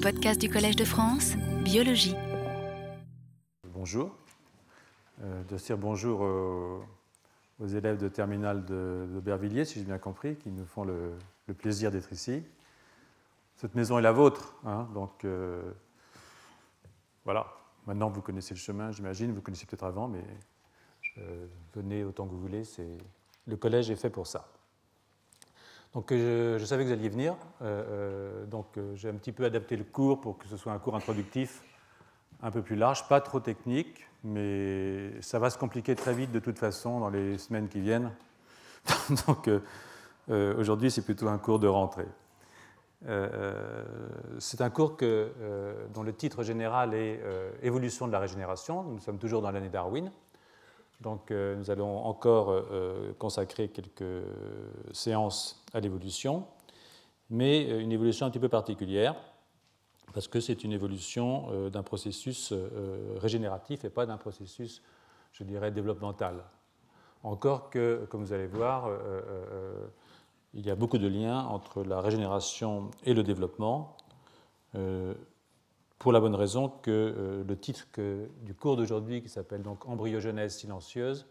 podcasts du Collège de France, Biologie. Bonjour. Euh, de dire bonjour aux, élèves de terminale de, Bervilliers, si j'ai bien compris, qui nous font le, plaisir d'être ici. Cette maison est la vôtre, hein, donc euh, voilà. Maintenant, vous connaissez le chemin, j'imagine, vous connaissez peut-être avant, mais euh, venez autant que vous voulez. Le collège est fait pour ça. Donc je, savais que vous alliez venir, euh, euh, donc euh, j'ai un petit peu adapté le cours pour que ce soit un cours introductif un peu plus large, pas trop technique, mais ça va se compliquer très vite de toute façon dans les semaines qui viennent. donc aujourd'hui c'est plutôt un cours de rentrée. c'est un cours dont le titre général est Évolution de la régénération. Nous sommes toujours dans l'année Darwin. Donc euh, nous allons encore euh, euh, consacrer quelques séances à l'évolution, mais une évolution un petit peu particulière, parce que c'est une évolution d'un processus régénératif et pas d'un processus, je dirais, développemental. Encore que, comme vous allez voir, il y a beaucoup de liens entre la régénération et le développement pour la bonne raison que euh, le titre du cours d'aujourd'hui, qui s'appelle donc Embryogenèse silencieuse,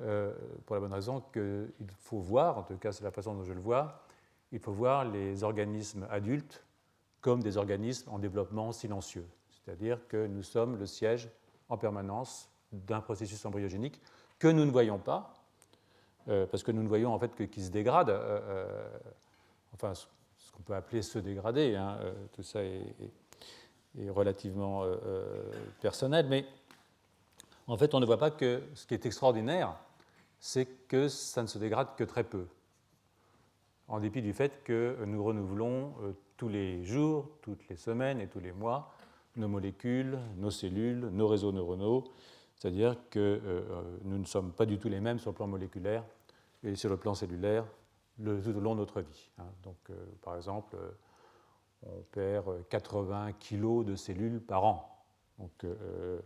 euh, pour la bonne raison qu'il faut voir, en tout cas c'est la façon dont je le vois, il faut voir les organismes adultes comme des organismes en développement silencieux, c'est-à-dire que nous sommes le siège en permanence d'un processus embryogénique que nous ne voyons pas, euh, parce que nous ne voyons en fait que se dégrade, enfin ce qu'on peut appeler se dégrader, hein, tout ça est relativement euh, euh, personnel, mais en fait, on ne voit pas que ce qui est extraordinaire, c'est que ça ne se dégrade que très peu, en dépit du fait que nous renouvelons euh, tous les jours, toutes les semaines et tous les mois nos molécules, nos cellules, nos réseaux neuronaux, c'est-à-dire que nous ne sommes pas du tout les mêmes sur le plan moléculaire et sur le plan cellulaire le, tout au long de notre vie. Hein. Donc, par exemple, on perd 80 kg de cellules par an. Donc, euh,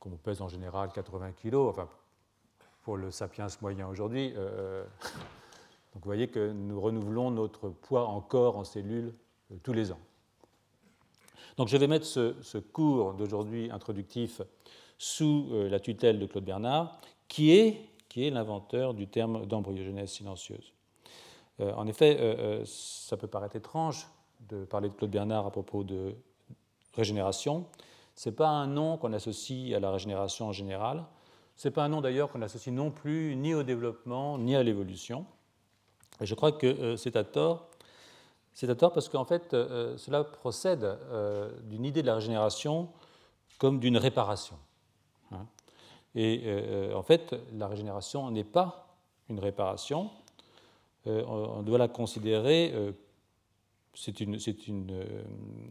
comme on pèse en général 80 kg, enfin, pour le sapiens moyen aujourd'hui, euh, donc vous voyez que nous renouvelons notre poids en corps, en cellules, euh, tous les ans. Donc je vais mettre ce, cours d'aujourd'hui introductif sous la tutelle de Claude Bernard, qui est, qui est l'inventeur du terme d'embryogenèse silencieuse. en effet, ça peut paraître étrange de parler de Claude Bernard à propos de régénération. Ce n'est pas un nom qu'on associe à la régénération en général. Ce n'est pas un nom d'ailleurs qu'on associe non plus ni au développement ni à l'évolution. Et je crois que euh, c'est à tort. C'est à tort parce qu'en fait, euh, cela procède euh, d'une idée de la régénération comme d'une réparation. Hein. Et en fait, la régénération n'est pas une réparation. on doit la considérer c'est une, euh,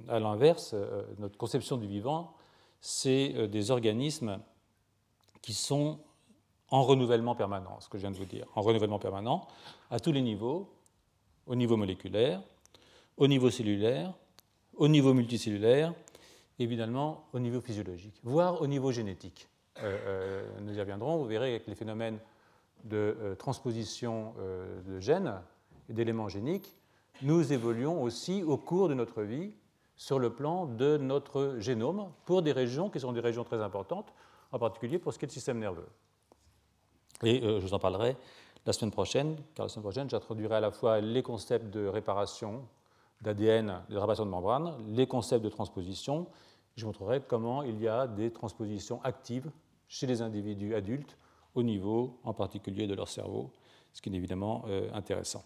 à l'inverse, euh, notre conception du vivant, c'est euh, des organismes qui sont en renouvellement permanent, ce que je viens de vous dire, en renouvellement permanent, à tous les niveaux, au niveau moléculaire, au niveau cellulaire, au niveau multicellulaire, évidemment au niveau physiologique, voire au niveau génétique. nous y reviendrons, vous verrez avec les phénomènes de transposition de gènes et d'éléments géniques, nous évoluons aussi au cours de notre vie sur le plan de notre génome pour des régions qui sont des régions très importantes, en particulier pour ce qui est du système nerveux. Et euh, je vous en parlerai la semaine prochaine, car la semaine prochaine, j'introduirai à la fois les concepts de réparation d'ADN, de réparation de membrane, les concepts de transposition. Je montrerai comment il y a des transpositions actives chez les individus adultes au niveau en particulier de leur cerveau, ce qui est évidemment euh, intéressant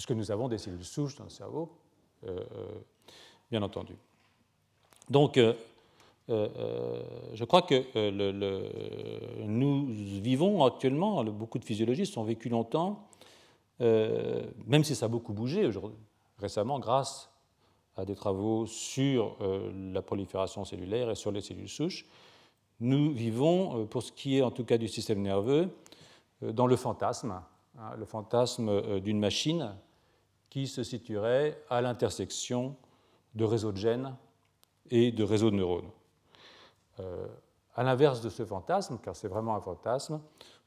puisque nous avons des cellules souches dans le cerveau, euh, euh, bien entendu. Donc, euh, je crois que nous vivons actuellement, beaucoup de physiologistes ont vécu longtemps, même si ça a beaucoup bougé récemment grâce à des travaux sur la prolifération cellulaire et sur les cellules souches, nous vivons, pour ce qui est en tout cas du système nerveux, dans le fantasme, hein, le fantasme d'une machine qui se situerait à l'intersection de réseaux de gènes et de réseaux de neurones. Euh, à l'inverse de ce fantasme, car c'est vraiment un fantasme,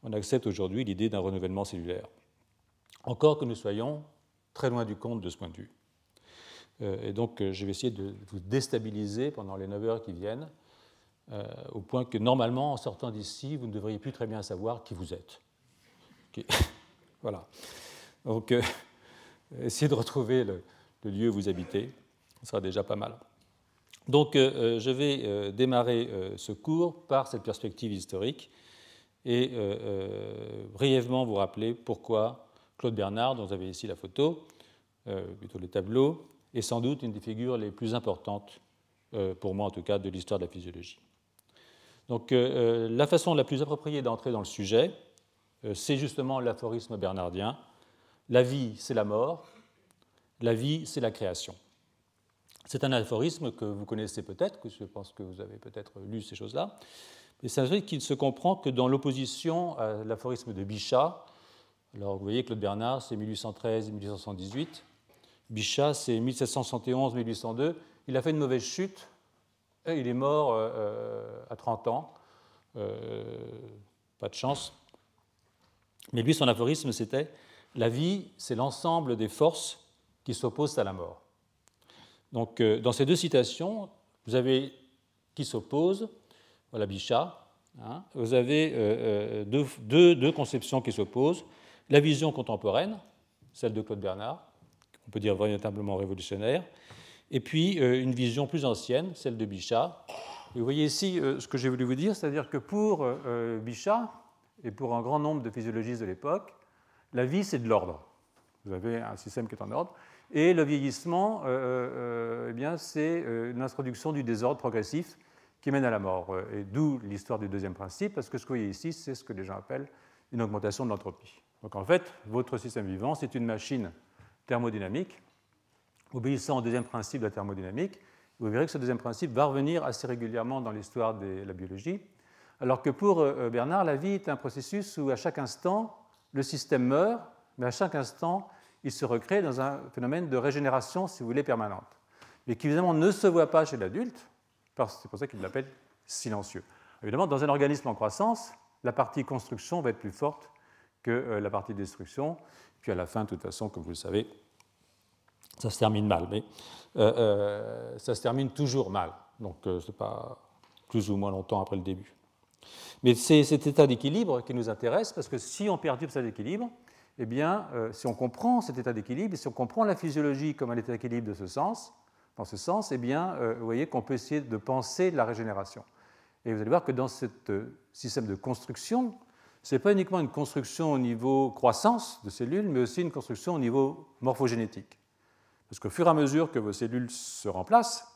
on accepte aujourd'hui l'idée d'un renouvellement cellulaire. Encore que nous soyons très loin du compte de ce point de vue. et donc, je vais essayer de vous déstabiliser pendant les 9 heures qui viennent, au point que normalement, en sortant d'ici, vous ne devriez plus très bien savoir qui vous êtes. voilà. Donc, essayez de retrouver le, le, lieu où vous habitez, ce sera déjà pas mal. Donc, je vais démarrer ce cours par cette perspective historique et euh, euh, brièvement vous rappeler pourquoi Claude Bernard, dont vous avez ici la photo, euh, plutôt les tableaux, est sans doute une des figures les plus importantes, pour moi en tout cas, de l'histoire de la physiologie. Donc la façon la plus appropriée d'entrer dans le sujet, c'est justement l'aphorisme bernardien. La vie, c'est la mort. La vie, c'est la création. C'est un aphorisme que vous connaissez peut-être, que je pense que vous avez peut-être lu ces choses-là, et c'est vrai qu'il se comprend que dans l'opposition à l'aphorisme de Bichat, alors vous voyez, Claude Bernard, c'est 1813-1878, Bichat, c'est 1771-1802, il a fait une mauvaise chute, il est mort euh, euh, à 30 ans, euh, pas de chance. Mais lui, son aphorisme, c'était La vie, c'est l'ensemble des forces qui s'opposent à la mort. Donc, dans ces deux citations, vous avez qui s'opposent, voilà Bichat. Hein. Vous avez euh, euh, deux, conceptions qui s'opposent. La vision contemporaine, celle de Claude Bernard, on peut dire véritablement révolutionnaire, et puis euh, une vision plus ancienne, celle de Bichat. vous voyez ici ce que j'ai voulu vous dire, c'est-à-dire que pour Bichat et pour un grand nombre de physiologistes de l'époque, la vie c'est de l'ordre. Vous avez un système qui est en ordre. Et le vieillissement, eh bien, c'est l'introduction du désordre progressif qui mène à la mort. Euh, et d'où l'histoire du deuxième principe, parce que ce que vous voyez ici, c'est ce que les gens appellent une augmentation de l'entropie. Donc en fait, votre système vivant, c'est une machine thermodynamique. Obéissant au deuxième principe de la thermodynamique, vous verrez que ce deuxième principe va revenir assez régulièrement dans l'histoire de la biologie, alors que pour euh, Bernard, la vie est un processus où à chaque instant, le système meurt, mais à chaque instant, il se recrée dans un phénomène de régénération, si vous voulez, permanente, mais qui évidemment ne se voit pas chez l'adulte, c'est pour ça qu'il l'appelle silencieux. Évidemment, dans un organisme en croissance, la partie construction va être plus forte que euh, la partie destruction. Puis à la fin, de toute façon, comme vous le savez, ça se termine mal. Mais euh, euh, ça se termine toujours mal. Donc ce n'est pas plus ou moins longtemps après le début. Mais c'est cet état d'équilibre qui nous intéresse, parce que si on perturbe cet équilibre, eh bien, si on comprend cet état d'équilibre, si on comprend la physiologie comme un état d'équilibre de ce sens, dans ce sens, eh bien, euh, vous voyez qu'on peut essayer de penser la régénération. Et vous allez voir que dans ce euh, système de construction, ce n'est pas uniquement une construction au niveau croissance de cellules, mais aussi une construction au niveau morphogénétique. Parce qu'au fur et à mesure que vos cellules se remplacent,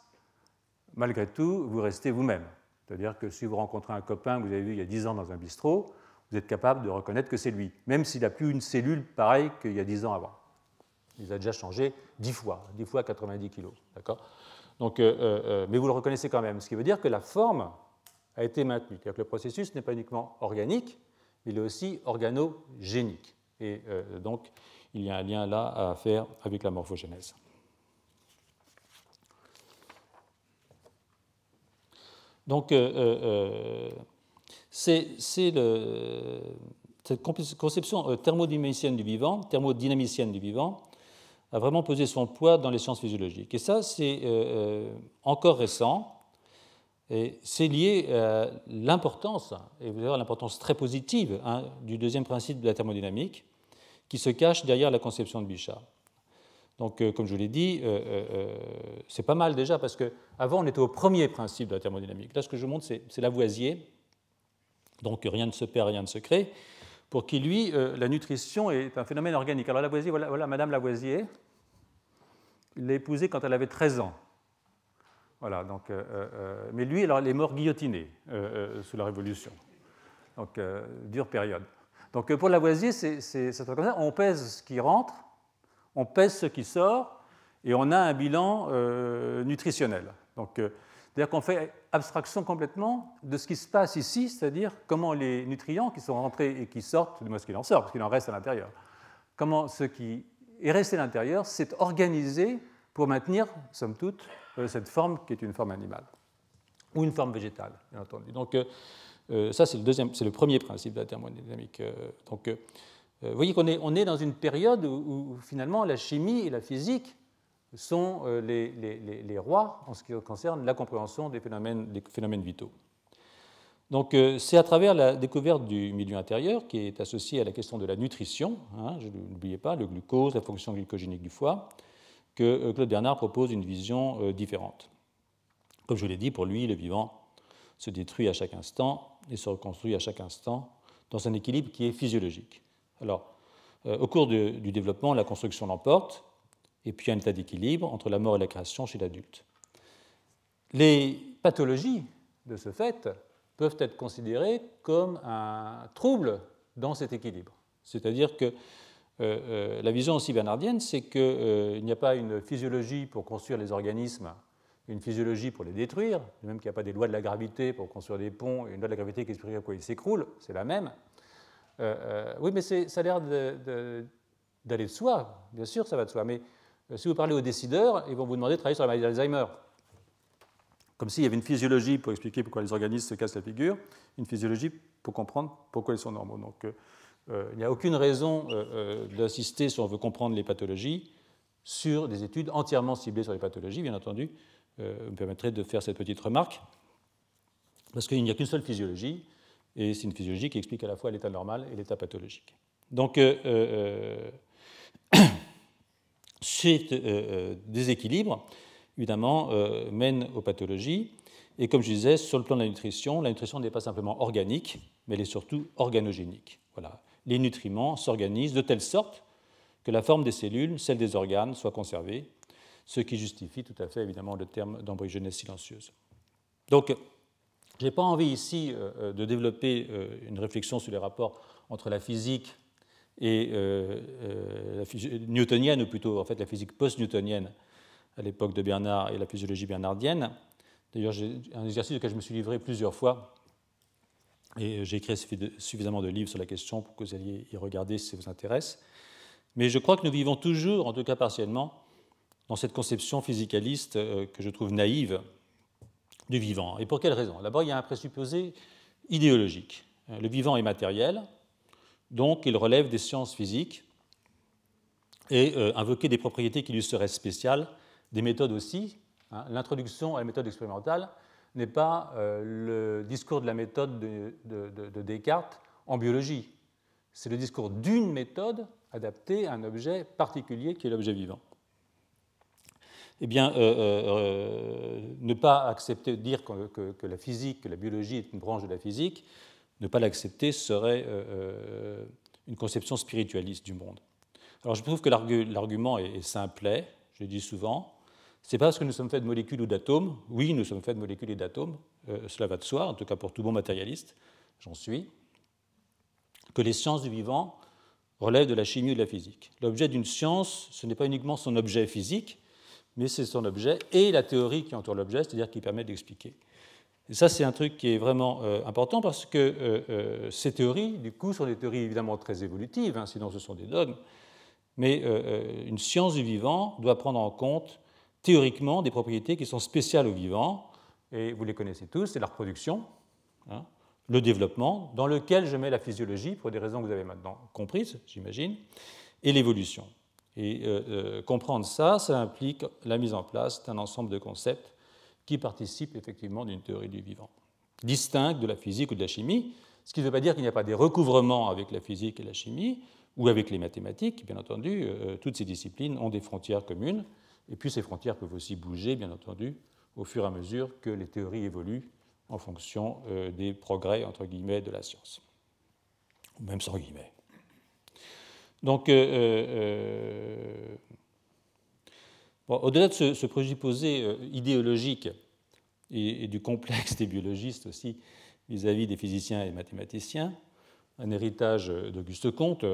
malgré tout, vous restez vous-même. C'est-à-dire que si vous rencontrez un copain que vous avez vu il y a 10 ans dans un bistrot, vous êtes capable de reconnaître que c'est lui, même s'il n'a plus une cellule pareille qu'il y a 10 ans avant. Il a déjà changé 10 fois, 10 fois 90 kg. D'accord? Donc, euh, euh, euh, mais vous le reconnaissez quand même, ce qui veut dire que la forme a été maintenue. C'est-à-dire que le processus n'est pas uniquement organique, il est aussi organogénique. Et donc, il y a un lien là à faire avec la morphogénèse. Donc, c'est cette conception thermodynamicienne du vivant, thermodynamicienne du vivant, a vraiment posé son poids dans les sciences physiologiques. Et ça, c'est euh, euh, encore récent. Et c'est lié à l'importance, et vous allez l'importance très positive hein, du deuxième principe de la thermodynamique, qui se cache derrière la conception de Bichat. Donc, euh, comme je vous l'ai dit, c'est pas mal déjà, parce qu'avant, on était au premier principe de la thermodynamique. Là, ce que je montre, c'est Lavoisier. Donc, rien ne se perd, rien ne se crée pour qui, lui, euh, la nutrition est un phénomène organique. Alors Lavoisier, voilà, Madame Lavoisier, l'a épousée quand elle avait 13 ans. Voilà, donc, euh, euh, mais lui, alors, il est mort guillotiné sous la Révolution. Donc, dure période. Donc, pour Lavoisier, c'est comme ça. On pèse ce qui rentre, on pèse ce qui sort, et on a un bilan nutritionnel. Donc, c'est-à-dire qu'on fait abstraction complètement de ce qui se passe ici, c'est-à-dire comment les nutriments qui sont rentrés et qui sortent, du moins ce qu'il en sort, parce qu'il en reste à l'intérieur, comment ce qui est resté à l'intérieur s'est organisé pour maintenir, somme toute, euh, cette forme qui est une forme animale, ou une forme végétale, bien entendu. Donc, euh, euh, ça, c'est le, deuxième, c'est le premier principe de la thermodynamique. donc, vous voyez qu'on est, dans une période où, finalement la chimie et la physique sont les, rois en ce qui concerne la compréhension des phénomènes, vitaux. Donc c'est à travers la découverte du milieu intérieur qui est associé à la question de la nutrition, hein, je n'oubliez pas, le glucose, la fonction glycogénique du foie, que Claude Bernard propose une vision différente. Comme je l'ai dit, pour lui, le vivant se détruit à chaque instant et se reconstruit à chaque instant dans un équilibre qui est physiologique. Alors, euh, au cours du développement, la construction l'emporte, et puis un état d'équilibre entre la mort et la création chez l'adulte. Les pathologies, de ce fait, peuvent être considérées comme un trouble dans cet équilibre. C'est-à-dire que euh, euh, la vision aussi bernardienne, c'est qu'il n'y a pas une physiologie pour construire les organismes une physiologie pour les détruire, même qu'il n'y a pas des lois de la gravité pour construire des ponts et une loi de la gravité qui explique pourquoi ils s'écroulent, c'est la même. Euh, euh, oui, mais ça a l'air d'aller de, soi, bien sûr, ça va de soi. Mais euh, si vous parlez aux décideurs, ils vont vous demander de travailler sur la maladie d'Alzheimer. Comme s'il y avait une physiologie pour expliquer pourquoi les organismes se cassent la figure, une physiologie pour comprendre pourquoi ils sont normaux. Donc il n'y a aucune raison d'insister, si on veut comprendre les pathologies, sur des études entièrement ciblées sur les pathologies, bien entendu euh, me permettrait de faire cette petite remarque, parce qu'il n'y a qu'une seule physiologie, et c'est une physiologie qui explique à la fois l'état normal et l'état pathologique. Donc, euh, euh, ce déséquilibre, évidemment, mène aux pathologies. Et comme je disais, sur le plan de la nutrition, la nutrition n'est pas simplement organique, mais elle est surtout organogénique. Voilà. Les nutriments s'organisent de telle sorte que la forme des cellules, celle des organes, soit conservée, ce qui justifie tout à fait évidemment le terme d'embryogenèse silencieuse. Donc, je n'ai pas envie ici euh, euh, de développer euh, une réflexion sur les rapports entre la physique et newtonienne, ou plutôt en fait la physique post-newtonienne à l'époque de Bernard et la physiologie bernardienne. D'ailleurs, j'ai un exercice auquel je me suis livré plusieurs fois, et j'ai écrit suffisamment de livres sur la question pour que vous alliez y regarder si ça vous intéresse. Mais je crois que nous vivons toujours, en tout cas partiellement, dans cette conception physicaliste que je trouve naïve du vivant. Et pour quelle raison? D'abord, il y a un présupposé idéologique. Le vivant est matériel, donc il relève des sciences physiques et euh, invoquer des propriétés qui lui seraient spéciales, des méthodes aussi. Hein. L'introduction à la méthode expérimentale n'est pas euh, le discours de la méthode de Descartes en biologie. C'est le discours d'une méthode adaptée à un objet particulier qui est l'objet vivant eh bien, euh, euh, euh, ne pas accepter, dire que, la physique, que la biologie est une branche de la physique, ne pas l'accepter serait une conception spiritualiste du monde. Alors je trouve que l'argument est, simplet, je le dis souvent. C'est pas parce que nous sommes faits de molécules ou d'atomes, oui, nous sommes faits de molécules et d'atomes, cela va de soi, en tout cas pour tout bon matérialiste, j'en suis, que les sciences du vivant relèvent de la chimie ou de la physique. L'objet d'une science, ce n'est pas uniquement son objet physique, mais c'est son objet et la théorie qui entoure l'objet, c'est-à-dire qui permet d'expliquer. Et ça, c'est un truc qui est vraiment euh, important parce que euh, euh, ces théories, du coup, sont des théories évidemment très évolutives, hein, sinon ce sont des dogmes, mais une science du vivant doit prendre en compte théoriquement des propriétés qui sont spéciales au vivant, et vous les connaissez tous, c'est la reproduction, hein, le développement, dans lequel je mets la physiologie, pour des raisons que vous avez maintenant comprises, j'imagine, et l'évolution. Et euh, euh, comprendre ça, ça implique la mise en place d'un ensemble de concepts qui participent effectivement d'une théorie du vivant, distincte de la physique ou de la chimie, ce qui ne veut pas dire qu'il n'y a pas des recouvrements avec la physique et la chimie, ou avec les mathématiques, bien entendu, euh, toutes ces disciplines ont des frontières communes, et puis ces frontières peuvent aussi bouger, bien entendu, au fur et à mesure que les théories évoluent en fonction des progrès, entre guillemets, de la science, ou même sans guillemets. Donc, euh, euh, euh, au-delà de ce, présupposé idéologique et, du complexe des biologistes aussi vis-à-vis des physiciens et mathématiciens, un héritage d'Auguste Comte,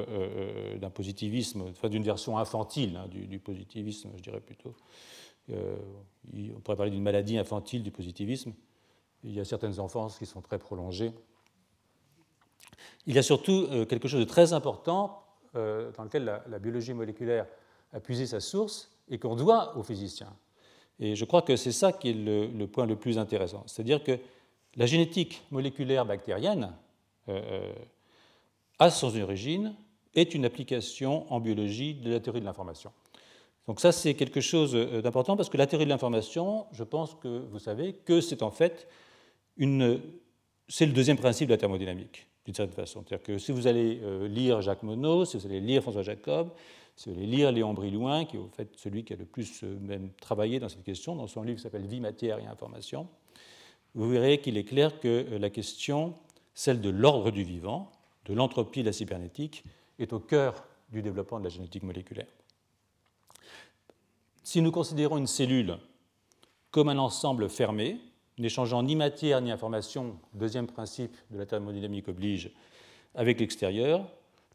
d'un positivisme, enfin d'une version infantile hein, du, positivisme, je dirais plutôt. on pourrait parler d'une maladie infantile du positivisme. Il y a certaines enfances qui sont très prolongées. Il y a surtout quelque chose de très important euh, dans lequel la, biologie moléculaire a puisé sa source et qu'on doit aux physiciens. Et je crois que c'est ça qui est le, point le plus intéressant. C'est-à-dire que la génétique moléculaire bactérienne, euh, à son origine, est une application en biologie de la théorie de l'information. Donc ça, c'est quelque chose d'important parce que la théorie de l'information, je pense que vous savez que c'est en fait une... C'est le deuxième principe de la thermodynamique, d'une certaine façon. C'est-à-dire que si vous allez lire Jacques Monod, si vous allez lire François Jacob, si vous allez lire Léon Brillouin, qui est au fait celui qui a le plus même travaillé dans cette question, dans son livre qui s'appelle Vie, matière et information, vous verrez qu'il est clair que la question, celle de l'ordre du vivant, de l'entropie de la cybernétique, est au cœur du développement de la génétique moléculaire. Si nous considérons une cellule comme un ensemble fermé, n'échangeant ni matière ni information, deuxième principe de la thermodynamique oblige, avec l'extérieur,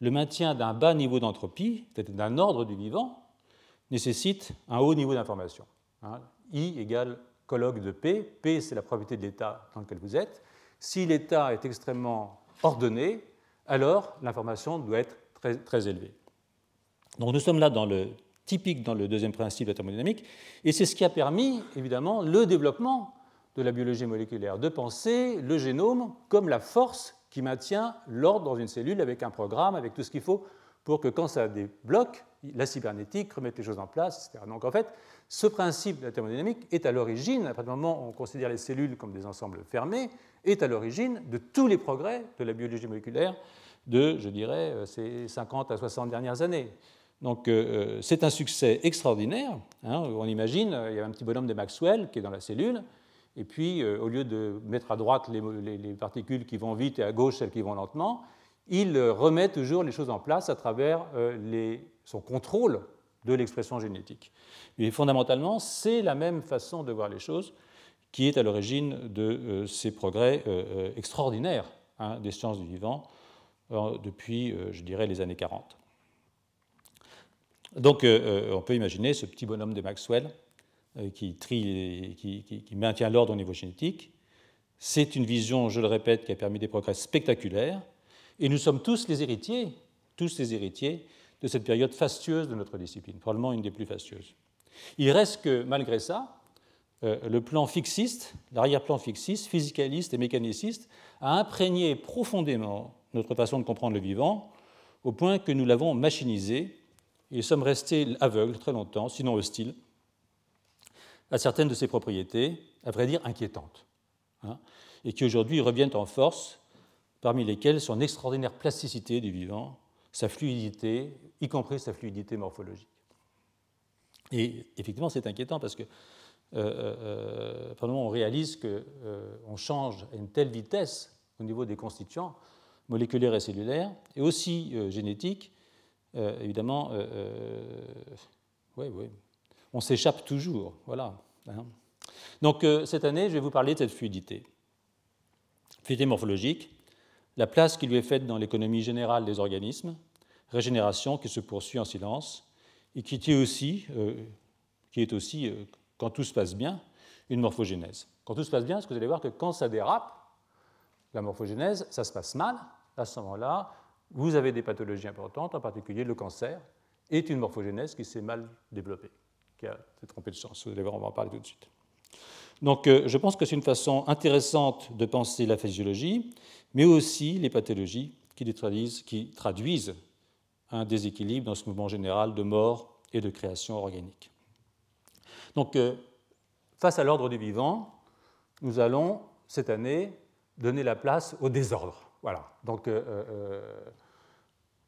le maintien d'un bas niveau d'entropie, d'un ordre du vivant, nécessite un haut niveau d'information. Hein. I égale colloque de P. P, c'est la propriété de l'état dans lequel vous êtes. Si l'état est extrêmement ordonné, alors l'information doit être très, très élevée. Donc nous sommes là dans le typique dans le deuxième principe de la thermodynamique, et c'est ce qui a permis, évidemment, le développement de la biologie moléculaire, de penser le génome comme la force qui maintient l'ordre dans une cellule avec un programme, avec tout ce qu'il faut pour que quand ça débloque, la cybernétique remette les choses en place, etc. Donc en fait, ce principe de la thermodynamique est à l'origine, à partir du moment où on considère les cellules comme des ensembles fermés, est à l'origine de tous les progrès de la biologie moléculaire de, je dirais, euh, ces 50 à 60 dernières années. Donc euh, euh, c'est un succès extraordinaire. Hein. on imagine, il y a un petit bonhomme de Maxwell qui est dans la cellule, et puis au lieu de mettre à droite les, particules qui vont vite et à gauche celles qui vont lentement, il remet toujours les choses en place à travers son contrôle de l'expression génétique. Et fondamentalement, c'est la même façon de voir les choses qui est à l'origine de ces progrès extraordinaires hein, des sciences du vivant depuis, je dirais, les années 40. Donc euh, euh, on peut imaginer ce petit bonhomme de Maxwell euh, qui, trie, qui, maintient l'ordre au niveau génétique. C'est une vision, je le répète, qui a permis des progrès spectaculaires. Et nous sommes tous les héritiers, tous les héritiers de cette période fastueuse de notre discipline, probablement une des plus fastueuses. Il reste que, malgré ça, le plan fixiste, l'arrière-plan fixiste, physicaliste et mécaniciste, a imprégné profondément notre façon de comprendre le vivant, au point que nous l'avons machinisé et sommes restés aveugles très longtemps, sinon hostiles, à certaines de ses propriétés, à vrai dire inquiétantes, hein, et qui aujourd'hui reviennent en force, parmi lesquelles son extraordinaire plasticité du vivant, sa fluidité, y compris sa fluidité morphologique. Et effectivement, c'est inquiétant parce que euh, euh, euh on réalise qu'on euh, change à une telle vitesse au niveau des constituants moléculaires et cellulaires, et aussi génétiques, évidemment, euh, euh, on s'échappe toujours. Voilà. Hein. Donc cette année, je vais vous parler de cette fluidité. Fluidité morphologique, la place qui lui est faite dans l'économie générale des organismes, régénération qui se poursuit en silence, et qui est aussi, qui est aussi quand tout se passe bien, une morphogénèse. Quand tout se passe bien, parce que vous allez voir que quand ça dérape, la morphogénèse, ça se passe mal. À ce moment-là, vous avez des pathologies importantes, en particulier le cancer, est une morphogénèse qui s'est mal développée, qui a trompé de sens. Vous allez voir, on va en parler tout de suite. Donc, euh, je pense que c'est une façon intéressante de penser la physiologie, mais aussi les pathologies qui traduisent, qui traduisent un déséquilibre dans ce mouvement général de mort et de création organique. Donc, euh, face à l'ordre du vivant, nous allons, cette année, donner la place au désordre. Voilà. Donc, euh,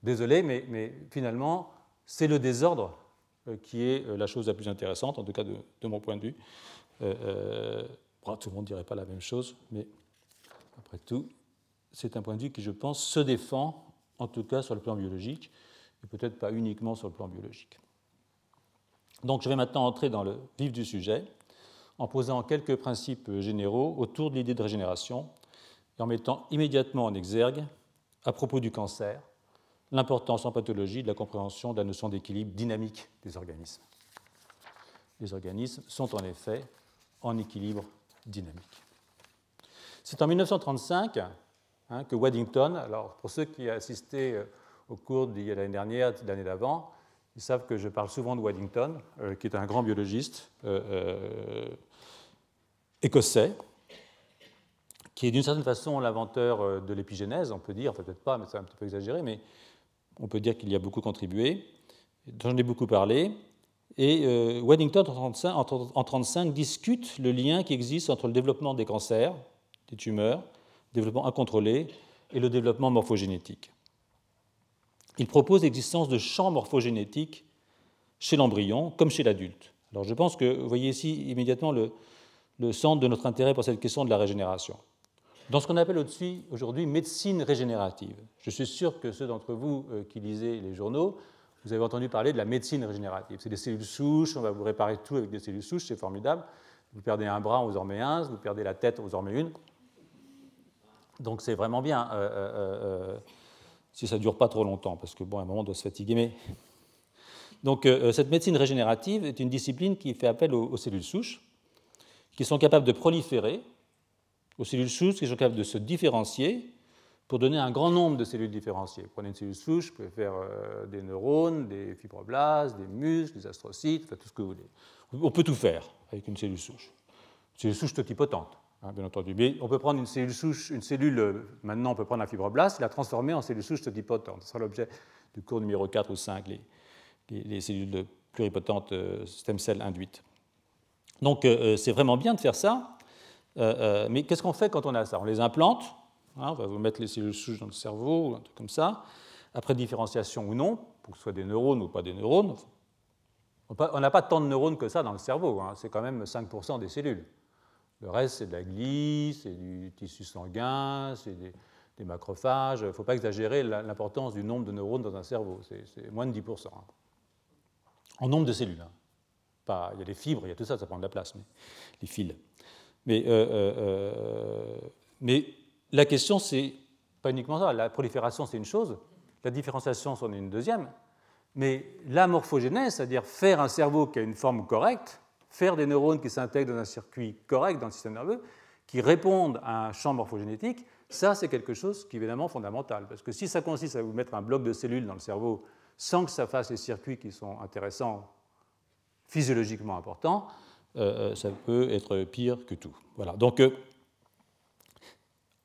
désolé, mais, finalement, c'est le désordre qui est la chose la plus intéressante, en tout cas de, mon point de vue. tout le monde ne dirait pas la même chose, mais après tout, c'est un point de vue qui, je pense, se défend, en tout cas sur le plan biologique, et peut-être pas uniquement sur le plan biologique. Donc je vais maintenant entrer dans le vif du sujet en posant quelques principes généraux autour de l'idée de régénération en mettant immédiatement en exergue, à propos du cancer, l'importance en pathologie de la compréhension de la notion d'équilibre dynamique des organismes. Les organismes sont en effet en équilibre dynamique. C'est en 1935 hein, que Waddington, alors pour ceux qui ont assisté euh, au cours de l'année dernière, l'année d'avant, ils savent que je parle souvent de Waddington, euh, qui est un grand biologiste euh, écossais, qui est d'une certaine façon l'inventeur de l'épigénèse, on peut dire, peut-être pas, mais c'est un petit peu exagéré, mais on peut dire qu'il y a beaucoup contribué. J'en ai beaucoup parlé. Et Weddington, en 1935, discute le lien qui existe entre le développement des cancers, des tumeurs, développement incontrôlé et le développement morphogénétique. Il propose l'existence de champs morphogénétiques chez l'embryon comme chez l'adulte. Alors je pense que vous voyez ici immédiatement le centre de notre intérêt pour cette question de la régénération. Dans ce qu'on appelle aujourd'hui médecine régénérative, je suis sûr que ceux d'entre vous euh, qui lisez les journaux, vous avez entendu parler de la médecine régénérative. C'est des cellules souches, on va vous réparer tout avec des cellules souches, c'est formidable. Vous perdez un bras, on vous en met vous perdez la tête, on vous en met une. Donc c'est vraiment bien, euh, euh, si ça ne dure pas trop longtemps, parce que bon, à un moment on doit se fatiguer. Mais... Donc cette médecine régénérative est une discipline qui fait appel aux cellules souches qui sont capables de proliférer, aux cellules souches qui sont capables de se différencier pour donner un grand nombre de cellules différenciées. Vous prenez une cellule souche, vous pouvez faire euh, des neurones, des fibroblastes, des muscles, des astrocytes, tout ce que vous voulez. On peut tout faire avec une cellule souche. Une cellule souche totipotente, hein, bien entendu. Mais on peut prendre une cellule souche, une cellule, euh, maintenant on peut prendre un fibroblaste, et la transformer en cellule souche totipotente. Ce sera l'objet du cours numéro 4 ou 5, les, les, cellules pluripotentes euh, stem cell induites. Donc c'est vraiment bien de faire ça, euh, mais qu'est-ce qu'on fait quand on a ça? On les implante, hein, on va vous mettre les cellules souches dans le cerveau, un truc comme ça, après différenciation ou non, pour que ce soit des neurones ou pas des neurones. On n'a pas tant de neurones que ça dans le cerveau, hein, c'est quand même 5% des cellules. Le reste, c'est de la glie, c'est du tissu sanguin, c'est des, macrophages. Il ne faut pas exagérer l'importance du nombre de neurones dans un cerveau, c'est moins de 10%. Hein. En nombre de cellules il y a des fibres, il y a tout ça, ça prend de la place, mais les fils. Mais, euh, euh, euh, mais la question, c'est pas uniquement ça. La prolifération, c'est une chose. La différenciation, c'en est une deuxième. Mais la morphogénèse, c'est-à-dire faire un cerveau qui a une forme correcte, faire des neurones qui s'intègrent dans un circuit correct dans le système nerveux, qui répondent à un champ morphogénétique, ça, c'est quelque chose qui est évidemment fondamental. Parce que si ça consiste à vous mettre un bloc de cellules dans le cerveau sans que ça fasse les circuits qui sont intéressants physiologiquement important, euh, ça peut être pire que tout. Voilà. Donc, euh,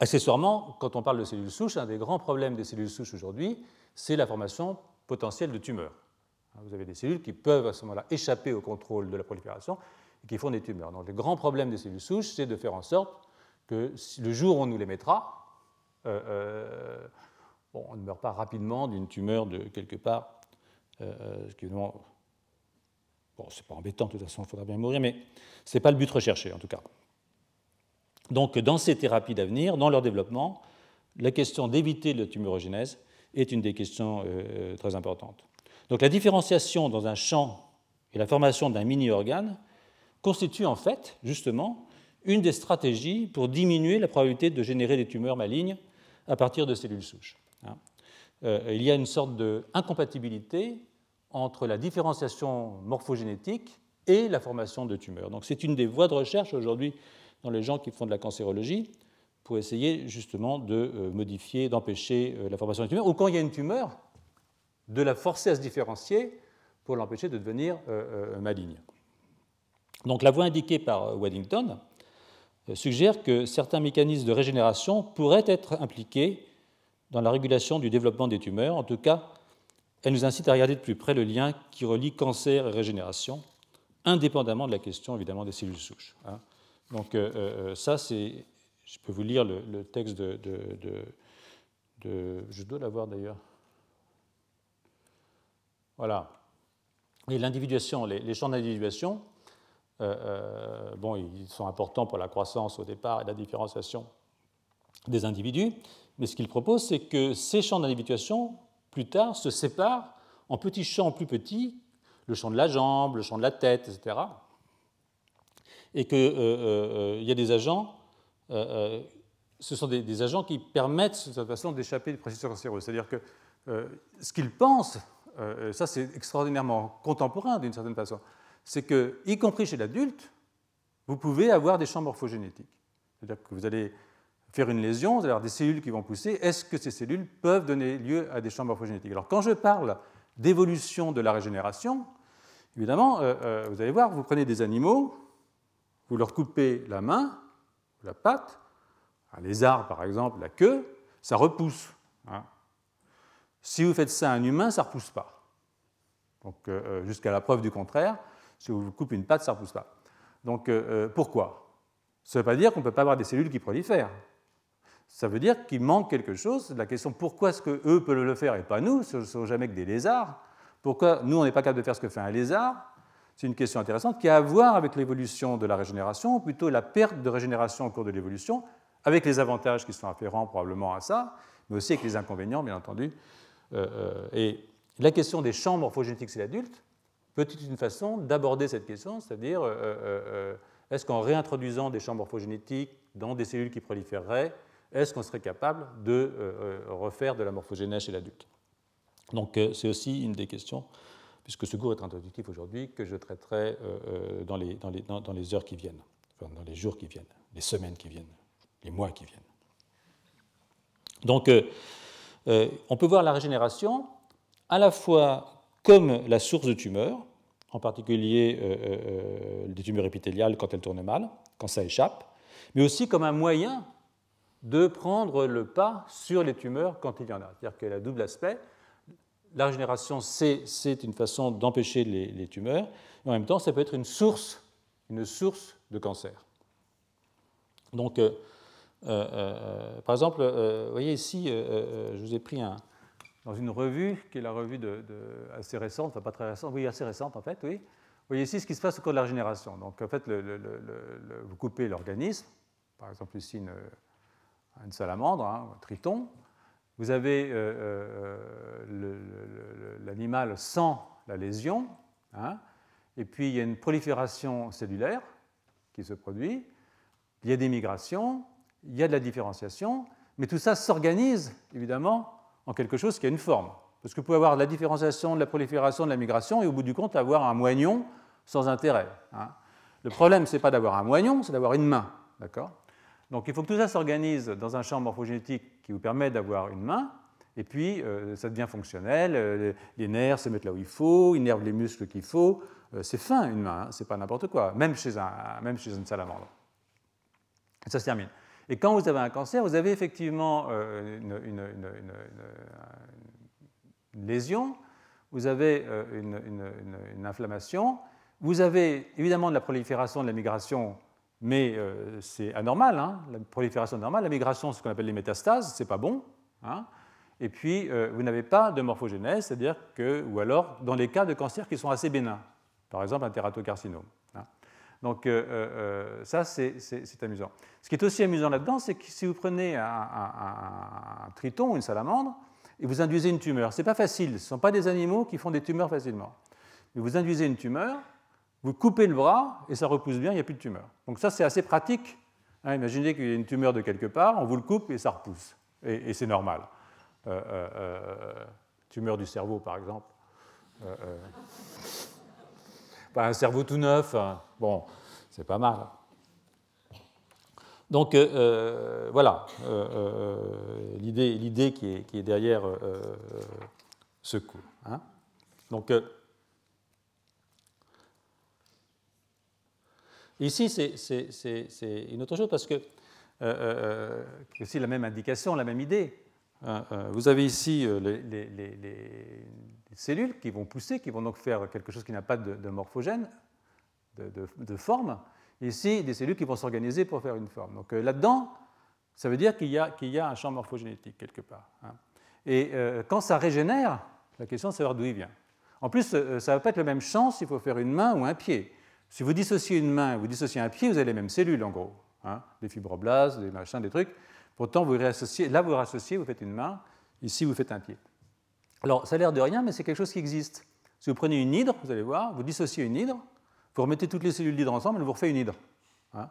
accessoirement, quand on parle de cellules souches, un des grands problèmes des cellules souches aujourd'hui, c'est la formation potentielle de tumeurs. Vous avez des cellules qui peuvent à ce moment-là échapper au contrôle de la prolifération et qui font des tumeurs. Donc, le grand problème des cellules souches, c'est de faire en sorte que le jour où on nous les mettra, on ne meurt pas rapidement d'une tumeur de quelque part, ce qui est Bon, c'est pas embêtant, de toute façon, il faudra bien mourir, mais ce n'est pas le but recherché, en tout cas. Donc, dans ces thérapies d'avenir, dans leur développement, la question d'éviter la tumorogénèse est une des questions euh, très importantes. Donc, la différenciation dans un champ et la formation d'un mini-organe constituent en fait, justement, une des stratégies pour diminuer la probabilité de générer des tumeurs malignes à partir de cellules souches. Hein. Euh, il y a une sorte d'incompatibilité entre la différenciation morphogénétique et la formation de tumeurs. Donc c'est une des voies de recherche aujourd'hui dans les gens qui font de la cancérologie pour essayer justement de euh, modifier, d'empêcher euh, la formation de tumeurs, ou quand il y a une tumeur, de la forcer à se différencier pour l'empêcher de devenir euh, maligne. Donc la voie indiquée par Weddington suggère que certains mécanismes de régénération pourraient être impliqués dans la régulation du développement des tumeurs, en tout cas elle nous incite à regarder de plus près le lien qui relie cancer et régénération, indépendamment de la question évidemment des cellules souches. Hein. Donc euh, euh, ça, c'est, je peux vous lire le, texte de, je dois l'avoir d'ailleurs. Voilà. Et l'individuation, les, champs d'individuation, euh, bon, ils sont importants pour la croissance au départ et la différenciation des individus, mais ce qu'il propose, c'est que ces champs d'individuation plus tard, se séparent en petits champs plus petits, le champ de la jambe, le champ de la tête, etc. Et qu'il euh, euh, y a des agents, euh, ce sont des, agents qui permettent de cette façon d'échapper des processus cancéreux. C'est-à-dire que ce qu'ils pensent, ça c'est extraordinairement contemporain d'une certaine façon, c'est que, y compris chez l'adulte, vous pouvez avoir des champs morphogénétiques. C'est-à-dire que vous allez faire une lésion, avoir des cellules qui vont pousser. Est-ce que ces cellules peuvent donner lieu à des champs morphogénétiques? Alors, quand je parle d'évolution de la régénération, évidemment, euh, euh, vous allez voir, vous prenez des animaux, vous leur coupez la main, la patte, un lézard par exemple, la queue, ça repousse. Hein. Si vous faites ça à un humain, ça ne repousse pas. Donc jusqu'à la preuve du contraire, si vous coupez une patte, ça ne repousse pas. Donc pourquoi? Ça ne veut pas dire qu'on ne peut pas avoir des cellules qui prolifèrent. Ça veut dire qu'il manque quelque chose. La question pourquoi est-ce qu'eux peuvent le faire et pas nous? Ce ne sont jamais que des lézards. Pourquoi nous, on n'est pas capable de faire ce que fait un lézard? C'est une question intéressante qui a à voir avec l'évolution de la régénération, ou plutôt la perte de régénération au cours de l'évolution, avec les avantages qui sont afférents probablement à ça, mais aussi avec les inconvénients, bien entendu. Euh, euh, et la question des champs morphogénétiques chez l'adulte peut être une façon d'aborder cette question, c'est-à-dire euh, est-ce qu'en réintroduisant des champs morphogénétiques dans des cellules qui proliféreraient, est-ce qu'on serait capable de euh, euh, refaire de la morphogénèse chez l'adulte? Donc euh, c'est aussi une des questions, puisque ce cours est introductif aujourd'hui, que je traiterai dans les, dans, les, dans, les, heures qui viennent, enfin, dans les jours qui viennent, les semaines qui viennent, les mois qui viennent. Donc on peut voir la régénération à la fois comme la source de tumeurs, en particulier des tumeurs épithéliales quand elles tournent mal, quand ça échappe, mais aussi comme un moyen de prendre le pas sur les tumeurs quand il y en a. C'est-à-dire qu'elle a double aspect. La régénération, c'est une façon d'empêcher les, tumeurs, et en même temps, ça peut être une source, une source de cancer. Donc, euh, euh, euh, par exemple, vous voyez ici, je vous ai pris dans une revue, qui est la revue assez récente, enfin pas très récente, oui, assez récente en fait, oui. Vous voyez ici ce qui se passe au cours de la régénération. Donc, en fait, vous coupez l'organisme, par exemple ici une, une salamandre, hein, un triton. Vous avez euh, euh, l'animal sans la lésion, hein, et puis il y a une prolifération cellulaire qui se produit, il y a des migrations, il y a de la différenciation, mais tout ça s'organise évidemment en quelque chose qui a une forme. Parce que vous pouvez avoir de la différenciation, de la prolifération, de la migration, et au bout du compte avoir un moignon sans intérêt. Hein. Le problème, ce n'est pas d'avoir un moignon, c'est d'avoir une main. D'accord? Donc il faut que tout ça s'organise dans un champ morphogénétique qui vous permet d'avoir une main, et puis euh, ça devient fonctionnel, euh, les nerfs se mettent là où il faut, ils les muscles qu'il faut. Euh, c'est fin une main, hein, c'est pas n'importe quoi, même chez, un, même chez une salamandre. Et ça se termine. Et quand vous avez un cancer, vous avez effectivement une, lésion, vous avez une, inflammation, vous avez évidemment de la prolifération, de la migration mais euh, c'est anormal, hein. la prolifération normale, la migration, c'est ce qu'on appelle les métastases, c'est pas bon. Hein. et puis, euh, vous n'avez pas de morphogénèse, c'est-à-dire que, ou alors dans les cas de cancers qui sont assez bénins, par exemple un tératocarcinome. Hein. Donc, euh, ça, c'est amusant. Ce qui est aussi amusant là-dedans, c'est que si vous prenez un, un, triton ou une salamandre et vous induisez une tumeur, ce n'est pas facile, ce ne sont pas des animaux qui font des tumeurs facilement. Mais vous induisez une tumeur, vous coupez le bras et ça repousse bien, il n'y a plus de tumeur. Donc ça, c'est assez pratique. Hein, imaginez qu'il y a une tumeur de quelque part, on vous le coupe et ça repousse. Et, c'est normal. Euh, euh, euh, tumeur du cerveau, par exemple. un cerveau tout neuf, hein. bon, c'est pas mal. Donc voilà l'idée qui est, qui, est, derrière ce coup. Hein. Donc Ici, c'est une autre chose parce que euh, c'est euh, la même indication, la même idée. Euh, euh, vous avez ici les, cellules qui vont pousser, qui vont donc faire quelque chose qui n'a pas de, morphogène, de, forme. Ici, des cellules qui vont s'organiser pour faire une forme. Donc là-dedans, ça veut dire qu'il y, y, a un champ morphogénétique quelque part. Hein. Et quand ça régénère, la question c'est de savoir d'où il vient. En plus, ça ne va pas être le même champ s'il faut faire une main ou un pied. Si vous dissociez une main, vous dissociez un pied, vous avez les mêmes cellules en gros. Hein, des fibroblastes, des machins, des trucs. Pourtant, vous réassociez, là, vous réassociez, vous faites une main, ici, vous faites un pied. Alors, ça a l'air de rien, mais c'est quelque chose qui existe. Si vous prenez une hydre, vous allez voir, vous dissociez une hydre, vous remettez toutes les cellules d'hydre ensemble, elle vous refait une hydre. Hein.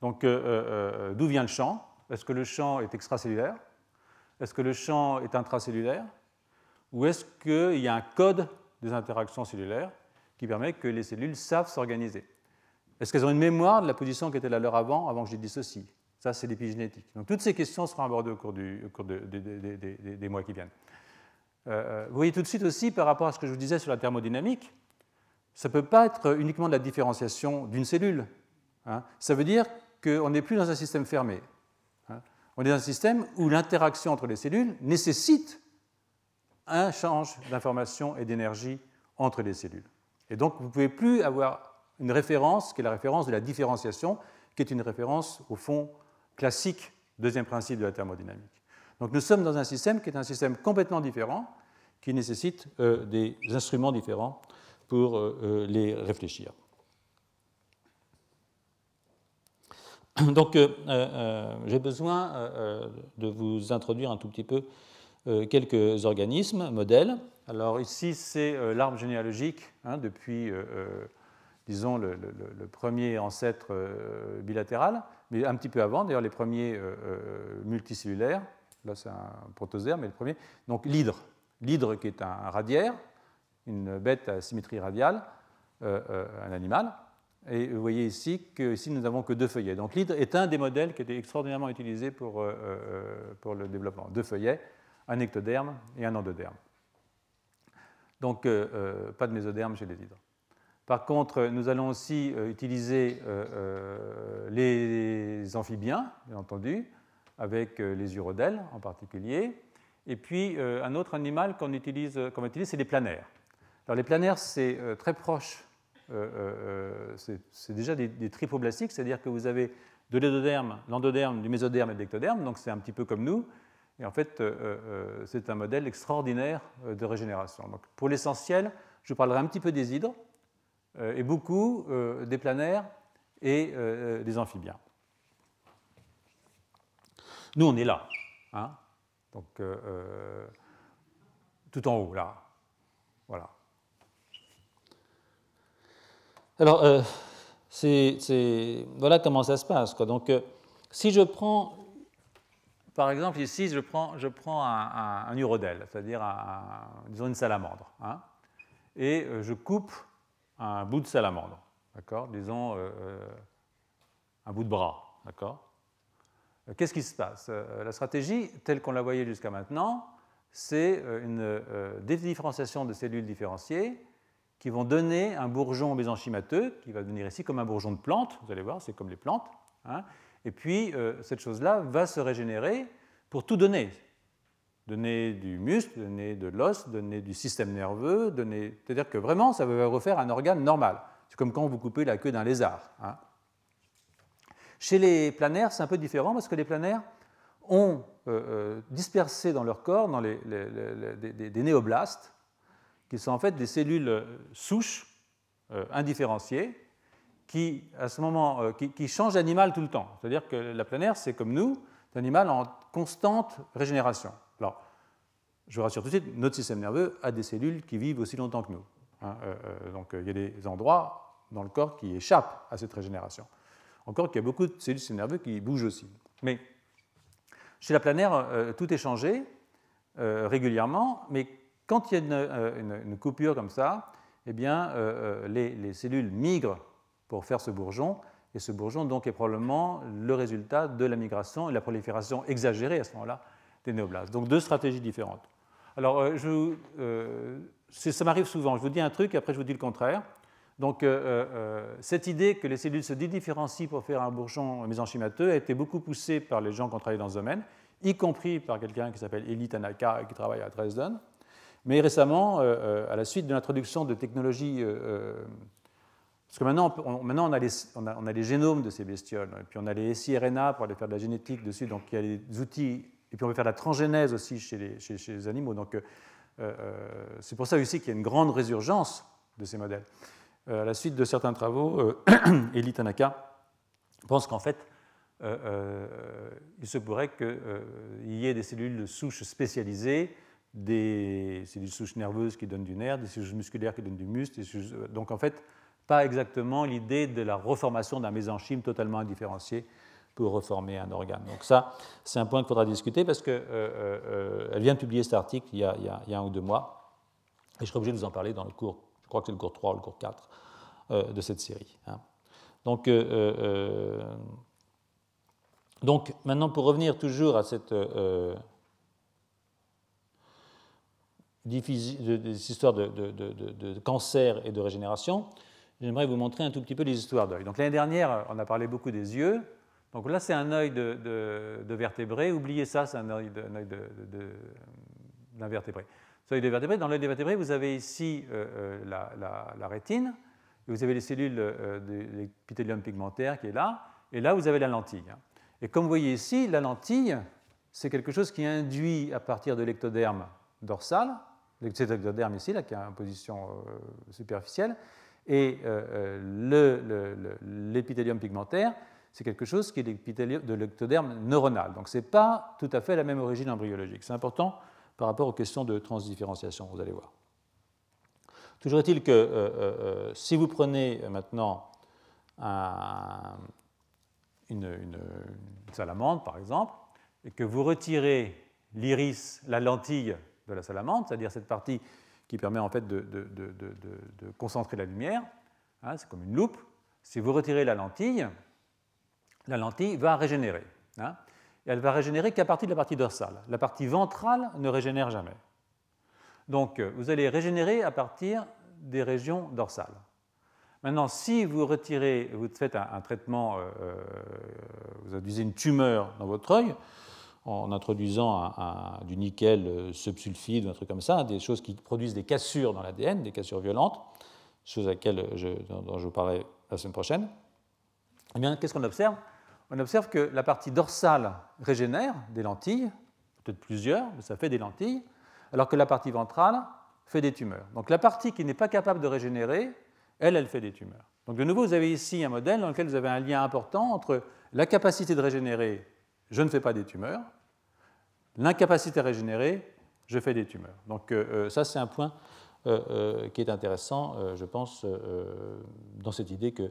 Donc, euh, euh, euh, d'où vient le champ? Est-ce que le champ est extracellulaire? Est-ce que le champ est intracellulaire? Ou est-ce qu'il y a un code des interactions cellulaires? Qui permet que les cellules savent s'organiser. Est-ce qu'elles ont une mémoire de la position qui était la leur avant, avant que je dissocie Ça, c'est l'épigénétique. Donc toutes ces questions seront abordées au cours, du, cours des mois qui viennent. Euh, vous voyez tout de suite aussi, par rapport à ce que je vous disais sur la thermodynamique, ça ne peut pas être uniquement de la différenciation d'une cellule. Hein. Ça veut dire qu'on n'est plus dans un système fermé. Hein. On est dans un système où l'interaction entre les cellules nécessite un échange d'informations et d'énergie entre les cellules. Et donc, vous ne pouvez plus avoir une référence qui est la référence de la différenciation, qui est une référence, au fond, classique, deuxième principe de la thermodynamique. Donc, nous sommes dans un système qui est un système complètement différent, qui nécessite euh, des instruments différents pour euh, euh, les réfléchir. Donc, j'ai besoin de vous introduire un tout petit peu quelques organismes, modèles. Alors ici, c'est l'arbre généalogique hein, depuis, disons, le, premier ancêtre bilatéral, mais un petit peu avant, d'ailleurs, les premiers multicellulaires. Là, c'est un protozoaire, mais le premier. Donc l'hydre, l'hydre qui est un radiaire, une bête à symétrie radiale, euh, euh, un animal. Et vous voyez ici que ici nous n'avons que deux feuillets. Donc l'hydre est un des modèles qui a été extraordinairement utilisé pour, euh, pour le développement. Deux feuillets, un ectoderme et un endoderme. Donc pas de mésoderme chez les hydres. Par contre, nous allons aussi utiliser les amphibiens, bien entendu, avec les urodèles en particulier, et puis, euh, un autre animal qu'on utilise, qu'on utilise, c'est les planaires. Alors, les planaires, c'est euh, très proche, euh, c'est déjà des, tripoblastiques, c'est-à-dire que vous avez de l'édoderme, l'endoderme, du mésoderme et de l'ectoderme, donc c'est un petit peu comme nous. Et en fait, c'est un modèle extraordinaire de régénération. Donc, pour l'essentiel, je parlerai un petit peu des hydres et beaucoup des planaires et des amphibiens. Nous, on est là. Hein donc, euh, euh, tout en haut, là. Voilà. Alors, euh, voilà comment ça se passe. Donc, si je prends, par exemple, ici, je prends, un, un, urodèle, c'est-à-dire, disons, une salamandre, hein, et je coupe un bout de salamandre, d'accord Disons, un bout de bras, d'accord Qu'est-ce qui se passe? Euh, La stratégie, telle qu'on la voyait jusqu'à maintenant, c'est euh, une euh, différenciation de cellules différenciées qui vont donner un bourgeon mésenchymateux, qui va devenir ici comme un bourgeon de plante, vous allez voir, c'est comme les plantes. Hein. Et puis, cette chose-là va se régénérer pour tout donner. Donner du muscle, donner de l'os, donner du système nerveux, donner... c'est-à-dire que vraiment, ça va refaire un organe normal. C'est comme quand vous coupez la queue d'un lézard. Hein. Chez les planaires, c'est un peu différent parce que les planaires ont euh, euh, dispersé dans leur corps des, néoblastes, qui sont en fait des cellules euh, souches indifférenciées qui, à ce moment, qui, changent d'animal tout le temps. C'est-à-dire que la planaire, c'est comme nous, un animal en constante régénération. Alors, je vous rassure tout de suite, notre système nerveux a des cellules qui vivent aussi longtemps que nous. Hein, donc, il y a des endroits dans le corps qui échappent à cette régénération. Encore qu'il y a beaucoup de cellules nerveuses qui bougent aussi. Mais chez la planaire, euh, tout est changé euh, régulièrement, mais quand il y a une, euh, coupure comme ça, eh bien, les, cellules migrent pour faire ce bourgeon, et ce bourgeon donc est probablement le résultat de la migration et la prolifération exagérée à ce moment-là des néoblastes. Donc deux stratégies différentes. Alors, je, ça m'arrive souvent, je vous dis un truc, et après je vous dis le contraire. Donc euh, euh, euh, cette idée que les cellules se dédifférencient pour faire un bourgeon mésenchymateux a été beaucoup poussée par les gens qui ont travaillé dans ce domaine, y compris par quelqu'un qui s'appelle Eli Tanaka qui travaille à Dresden. Mais récemment, à la suite de l'introduction de technologies parce que maintenant, on, maintenant on, a les, on, a, les, génomes de ces bestioles, et puis on a les siRNA pour aller faire de la génétique dessus, donc il y a des outils, et puis on peut faire de la transgénèse aussi chez les, chez, les animaux. Donc c'est pour ça aussi qu'il y a une grande résurgence de ces modèles. Euh, à la suite de certains travaux, euh, Eli Tanaka pense qu'en fait, euh, il se pourrait qu'il y ait des cellules souches spécialisées, des cellules souches nerveuses qui donnent du nerf, des cellules musculaires qui donnent du muscle. Donc en fait, pas exactement l'idée de la reformation d'un mésenchyme totalement indifférencié pour reformer un organe. Donc ça, c'est un point qu'il faudra discuter parce qu'elle vient de publier cet article il y, a, un ou deux mois, et je serai obligé de vous en parler dans le cours je crois que c'est le cours 3 ou le cours 4 euh, de cette série. Hein. Donc, euh, euh, donc, maintenant, pour revenir toujours à cette histoire de, cancer et de régénération, j'aimerais vous montrer un tout petit peu les histoires d'œil. Donc l'année dernière, on a parlé beaucoup des yeux. Donc là, c'est un œil de, vertébré. Oubliez ça, c'est un œil d'un vertébré. sur les vertébrés. Dans les vertébrés, vous avez ici la, rétine, vous avez les cellules de l'épithélium pigmentaire qui est là, et là, vous avez la lentille. Et comme vous voyez ici, la lentille, c'est quelque chose qui induit à partir de l'ectoderme dorsal, c'est l'ectoderme ici, là, qui est en position superficielle, et l'épithélium pigmentaire, c'est quelque chose qui est de l'ectoderme neuronal. Donc ce n'est pas tout à fait la même origine embryologique. C'est important par rapport aux questions de transdifférenciation, vous allez voir. Toujours est-il que euh, euh, euh, si vous prenez maintenant une, salamandre, par exemple, et que vous retirez l'iris, la lentille de la salamandre, c'est-à-dire cette partie qui permet en fait de, concentrer la lumière, hein, c'est comme une loupe, si vous retirez la lentille, la lentille va régénérer. Hein. et elle va régénérer qu'à partir de la partie dorsale. La partie ventrale ne régénère jamais. Donc euh, vous allez régénérer à partir des régions dorsales. Maintenant, si vous retirez, vous faites un, traitement, euh, euh, vous induisez une tumeur dans votre œil, en introduisant du nickel subsulfide ou un truc comme ça, des choses qui produisent des cassures dans l'ADN, des cassures violentes, chose à dont je vous parlerai la semaine prochaine, eh bien, qu'est-ce qu'on observe? On observe que la partie dorsale régénère des lentilles, peut-être plusieurs, mais ça fait des lentilles, alors que la partie ventrale fait des tumeurs. Donc la partie qui n'est pas capable de régénérer, elle, elle fait des tumeurs. Donc de nouveau, vous avez ici un modèle dans lequel vous avez un lien important entre la capacité de régénérer, je ne fais pas des tumeurs, l'incapacité à régénérer, je fais des tumeurs. Donc euh, euh, ça, c'est un point euh, qui est intéressant, je pense, dans cette idée que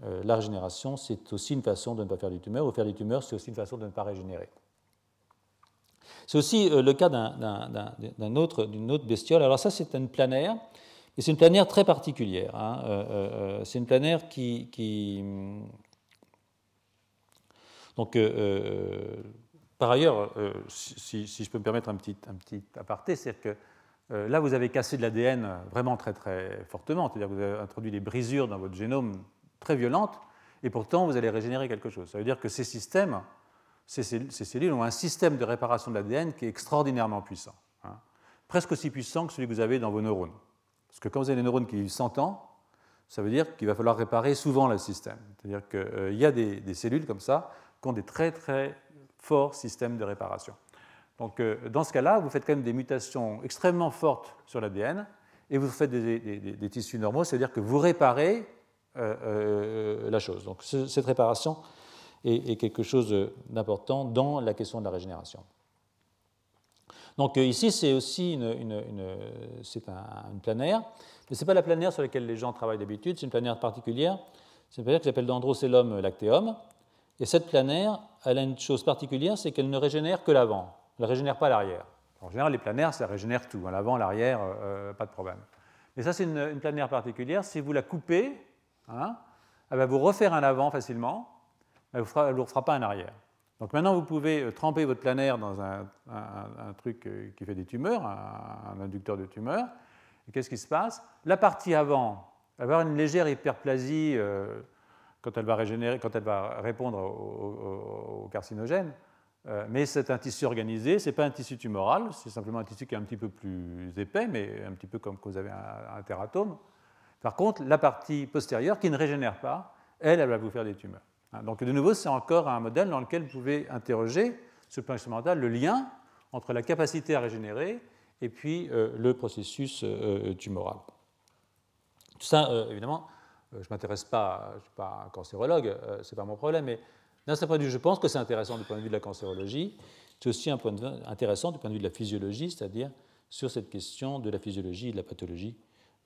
la régénération, c'est aussi une façon de ne pas faire des tumeurs, ou faire des tumeurs, c'est aussi une façon de ne pas régénérer. C'est aussi le cas d'une autre, autre, bestiole. Alors ça, c'est une planaire, et c'est une planaire très particulière. Hein. C'est une planaire qui... Donc, par ailleurs, si, je peux me permettre un petit, un petit aparté, c'est que là, vous avez cassé de l'ADN vraiment très très fortement, c'est-à-dire que vous avez introduit des brisures dans votre génome très violente, et pourtant vous allez régénérer quelque chose. Ça veut dire que ces systèmes, ces, cellules ont un système de réparation de l'ADN qui est extraordinairement puissant, hein. presque aussi puissant que celui que vous avez dans vos neurones. Parce que quand vous avez des neurones qui vivent 100 ans, ça veut dire qu'il va falloir réparer souvent le système. C'est-à-dire qu'il euh, y a des, cellules comme ça qui ont des très très forts systèmes de réparation. Donc euh, dans ce cas-là, vous faites quand même des mutations extrêmement fortes sur l'ADN et vous faites des, tissus normaux, c'est-à-dire que vous réparez euh, euh, la chose. Donc cette réparation est, quelque chose d'important dans la question de la régénération. Donc ici, c'est aussi une, une, c'est un, planaire, mais ce n'est pas la planaire sur laquelle les gens travaillent d'habitude, c'est une planaire particulière. C'est une planaire qui s'appelle Dendrocellum lacteum. Et cette planaire, elle a une chose particulière, c'est qu'elle ne régénère que l'avant. Elle ne régénère pas l'arrière. En général, les planaires, ça régénère tout. Hein, l'avant, l'arrière, pas de problème. Mais ça, c'est une, planaire particulière. Si vous la coupez, Hein, elle va vous refaire un avant facilement, elle ne vous, fera pas un arrière. Donc maintenant, vous pouvez euh, tremper votre planaire dans un, truc euh, qui fait des tumeurs, un, inducteur de tumeurs. Et qu'est-ce qui se passe? La partie avant va avoir une légère hyperplasie euh, quand, elle va régénérer, quand elle va répondre au, carcinogène. mais c'est un tissu organisé, ce n'est pas un tissu tumoral, c'est simplement un tissu qui est un petit peu plus épais, mais un petit peu comme quand vous avez un, un teratome. Par contre, la partie postérieure, qui ne régénère pas, elle, elle va vous faire des tumeurs. Hein, donc de nouveau, c'est encore un modèle dans lequel vous pouvez interroger, sur le plan expérimental, le lien entre la capacité à régénérer et puis euh, le processus euh, euh, tumoral. Tout ça, évidemment, je ne m'intéresse pas, je ne suis pas un cancérologue, ce n'est pas mon problème, mais d'un certain point de vue, je pense que c'est intéressant du point de vue de la cancérologie. C'est aussi un point de vue intéressant du point de vue de la physiologie, c'est-à-dire sur cette question de la physiologie et de la pathologie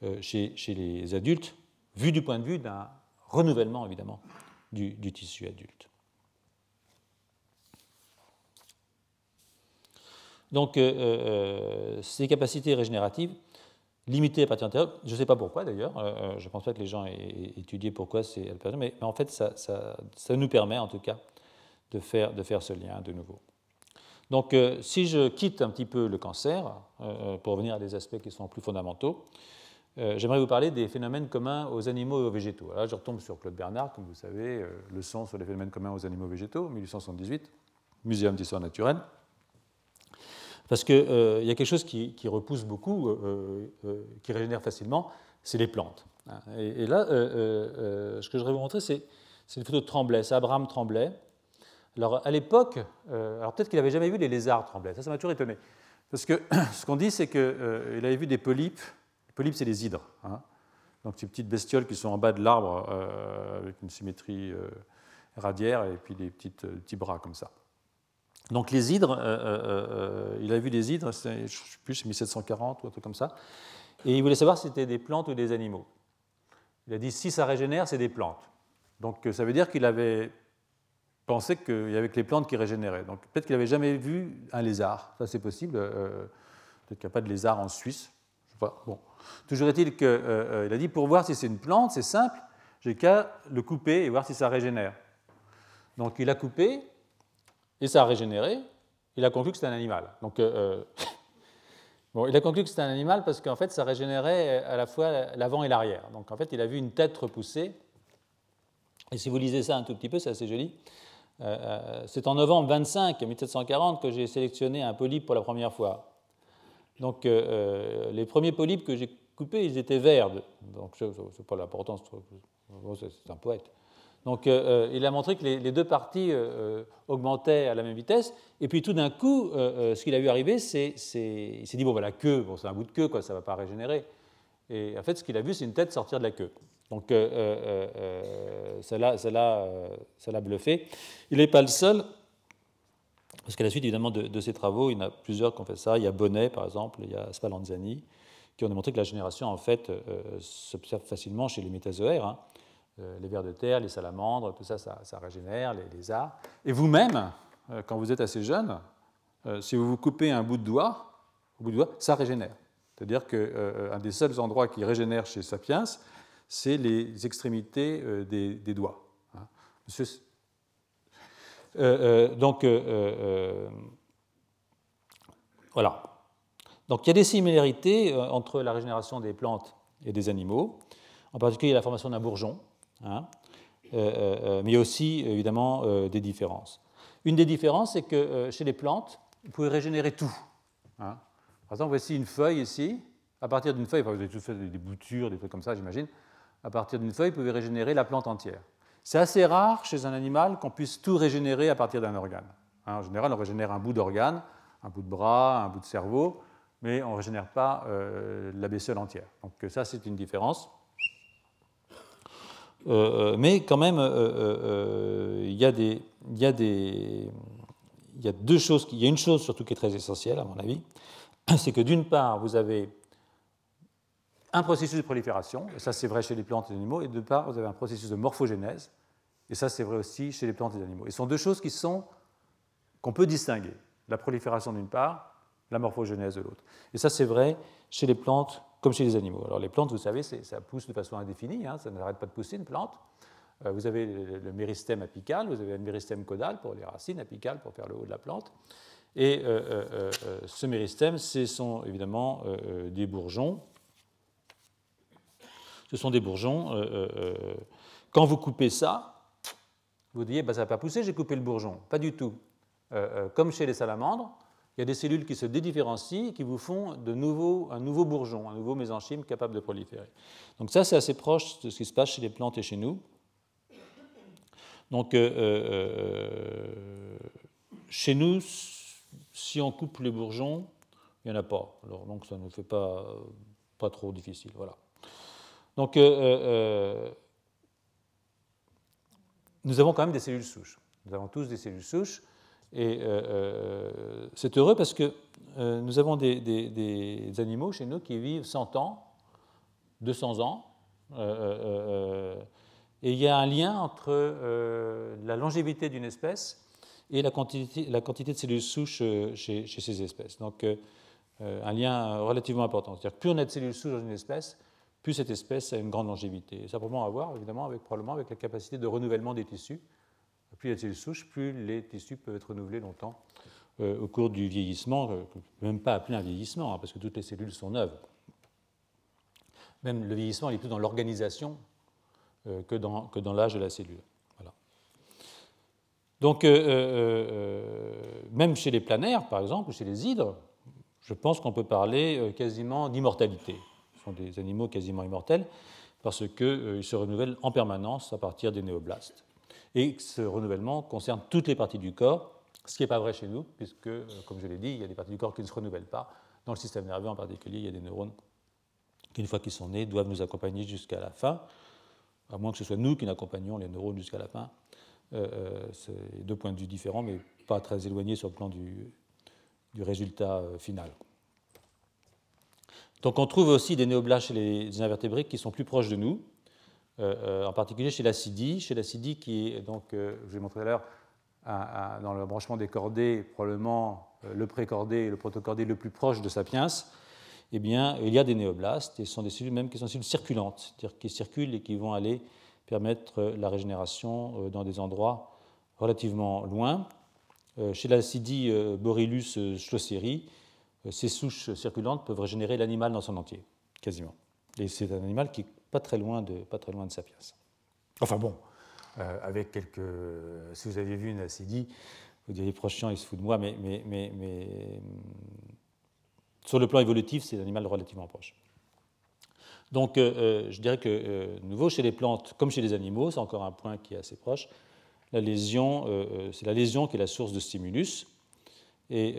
euh, chez, les adultes, vu du point de vue d'un renouvellement évidemment du, tissu adulte. Donc euh, euh, ces capacités régénératives limitées à partir antérieure, je ne sais pas pourquoi d'ailleurs, je ne pense pas que les gens aient étudié pourquoi c'est mais, mais en fait ça, nous permet en tout cas de faire, ce lien de nouveau. Donc si je quitte un petit peu le cancer, pour revenir à des aspects qui sont plus fondamentaux, euh, j'aimerais vous parler des phénomènes communs aux animaux et aux végétaux. Là, je retombe sur Claude Bernard, comme vous savez, euh, leçon sur les phénomènes communs aux animaux et aux végétaux, 1878, Muséum d'histoire naturelle. Parce qu'il euh, y a quelque chose qui, repousse beaucoup, qui régénère facilement, c'est les plantes. Hein. Et, là, ce que je voudrais vous montrer, c'est une photo de Tremblay, c'est Abraham Tremblay. Alors à l'époque, alors peut-être qu'il n'avait jamais vu les lézards Tremblay, ça, ça m'a toujours étonné. Parce que ce qu'on dit, c'est qu'il avait vu des polypes. Les polypes, c'est les hydres. Hein. Donc ces petites bestioles qui sont en bas de l'arbre avec une symétrie radiaire et puis des petites, petits bras comme ça. Donc les hydres, euh, euh, euh, il a vu des hydres, je ne sais plus, c'est 1740 ou un truc comme ça, et il voulait savoir si c'était des plantes ou des animaux. Il a dit si ça régénère, c'est des plantes. Donc ça veut dire qu'il avait pensé qu'il y avait que les plantes qui régénéraient. Donc peut-être qu'il n'avait jamais vu un lézard, ça c'est possible. peut-être qu'il n'y a pas de lézard en Suisse. Bon. Toujours est-il qu'il a dit pour voir si c'est une plante, c'est simple, j'ai qu'à le couper et voir si ça régénère. Donc il a coupé, et ça a régénéré. Il a conclu que c'était un animal. Donc, euh, euh, bon, il a conclu que c'était un animal parce qu'en fait, ça régénérait à la fois l'avant et l'arrière. Donc, en fait, il a vu une tête repoussée. Et si vous lisez ça un tout petit peu, c'est assez joli. Euh, c'est en novembre 25 1740 que j'ai sélectionné un polype pour la première fois. Donc, les premiers polypes que j'ai coupés, ils étaient verts. Donc, ce n'est pas l'importance, c'est un poète. Donc euh, euh, il a montré que les, deux parties euh, augmentaient à la même vitesse. Et puis tout d'un coup, ce qu'il a vu arriver, c'est, il s'est dit, bon, la queue, bon, c'est un bout de queue, quoi, ça ne va pas régénérer. Et en fait, ce qu'il a vu, c'est une tête sortir de la queue. Donc ça, l'a, bluffé. Il n'est pas le seul, parce qu'à la suite, évidemment, de, de, ces travaux, il y en a plusieurs qui ont fait ça. Il y a Bonnet, par exemple, il y a Spallanzani, qui ont démontré que la génération, en fait, s'observe facilement chez les métazoaires. Hein. Euh, les vers de terre, les salamandres, tout ça, ça, régénère, les lézards. Et vous-même, euh, quand vous êtes assez jeune, euh, si vous vous coupez un bout de doigt, bout de doigt, ça régénère. C'est-à-dire qu'un des seuls endroits qui régénère chez Sapiens, c'est les extrémités des, doigts. Hein. donc, voilà. Donc, il y a des similarités entre la régénération des plantes et des animaux, en particulier la formation d'un bourgeon. Hein, euh, euh, euh, mais aussi évidemment des différences. Une des différences, c'est que chez les plantes, vous pouvez régénérer tout. Hein. Par exemple, voici une feuille ici. À partir d'une feuille, vous avez tout fait des boutures, des trucs comme ça, j'imagine. À partir d'une feuille, vous pouvez régénérer la plante entière. C'est assez rare chez un animal qu'on puisse tout régénérer à partir d'un organe. Hein, en général, on régénère un bout d'organe, un bout de bras, un bout de cerveau, mais on ne régénère pas la baissole entière. Donc ça, c'est une différence. Euh, euh, mais quand même, euh, il y, a deux choses, il y a une chose surtout qui est très essentielle à mon avis, c'est que d'une part, vous avez un processus de prolifération, et ça c'est vrai chez les plantes et les animaux, et d'autre part, vous avez un processus de morphogénèse, et ça c'est vrai aussi chez les plantes et les animaux. Et ce sont deux choses qui sont qu'on peut distinguer, la prolifération d'une part, la morphogénèse de l'autre. Et ça c'est vrai chez les plantes comme chez les animaux. Alors les plantes, vous savez, ça pousse de façon indéfinie, hein, ça n'arrête pas de pousser une plante. Euh, vous avez le, méristème apical, vous avez le méristème caudal pour les racines, apicales pour faire le haut de la plante. Et euh, euh, ce méristème, ce sont évidemment des bourgeons. Ce sont des bourgeons. quand vous coupez ça, vous dites, bah, ça n'a pas poussé, j'ai coupé le bourgeon. Pas du tout. comme chez les salamandres, il y a des cellules qui se dédifférencient qui vous font un nouveau bourgeon, un nouveau mésenchyme capable de proliférer. Donc ça, c'est assez proche de ce qui se passe chez les plantes et chez nous. Donc euh, euh, chez nous, si on coupe les bourgeons, il n'y en a pas. Donc ça ne nous fait pas, trop difficile. Voilà. Donc euh, nous avons quand même des cellules souches. Nous avons tous des cellules souches. Et euh, euh, c'est heureux parce que euh, nous avons des, animaux chez nous qui vivent 100 ans, 200 ans. et il y a un lien entre la longévité d'une espèce et la quantité, de cellules souches chez, ces espèces. Donc, un lien relativement important. C'est-à-dire plus on a de cellules souches dans une espèce, plus cette espèce a une grande longévité. ça a probablement à voir, évidemment, probablement avec la capacité de renouvellement des tissus plus il y a cellules souches, plus les tissus peuvent être renouvelés longtemps euh, au cours du vieillissement, euh, même pas appeler un vieillissement, hein, parce que toutes les cellules sont neuves. Même le vieillissement il est plus dans l'organisation euh, que dans, l'âge de la cellule. Donc, même chez les planaires, par exemple, ou chez les hydres, je pense qu'on peut parler quasiment d'immortalité. Ce sont des animaux quasiment immortels parce qu'ils se renouvellent en permanence à partir des néoblastes. Et ce renouvellement concerne toutes les parties du corps, ce qui n'est pas vrai chez nous, puisque, comme je l'ai dit, il y a des parties du corps qui ne se renouvellent pas. Dans le système nerveux en particulier, il y a des neurones qui, une fois qu'ils sont nés, doivent nous accompagner jusqu'à la fin, à moins que ce soit nous qui n'accompagnions les neurones jusqu'à la fin. Euh, euh, c'est deux points de vue différents, mais pas très éloignés sur le plan du, résultat euh, final. Donc on trouve aussi des néoblastes chez les invertébrés qui sont plus proches de nous, en particulier chez l'acidie, chez l'acidie qui est donc, je vous ai montré à l'heure, dans le branchement des cordées, probablement le précordé et le protocordé le plus proche de Sapiens, eh bien, il y a des néoblastes, et ce sont des cellules même qui sont cellules circulantes, c'est-à-dire qui circulent et qui vont aller permettre la régénération euh, dans des endroits relativement loin. Euh, chez l'acidie euh, Borylus schlosseri, ces souches circulantes peuvent régénérer l'animal dans son entier, quasiment. Et c'est un animal qui pas très loin de, pas très loin de Sapiens. Enfin bon, avec quelques. Si vous aviez vu une acidie, vous diriez Prochian, il se fout de moi, mais, mais, mais, mais sur le plan évolutif, c'est un animal relativement proche. Donc, euh, euh, je dirais que, euh, nouveau, chez les plantes comme chez les animaux, c'est encore un point qui est assez proche. La lésion, c'est la lésion qui est la source de stimulus. Et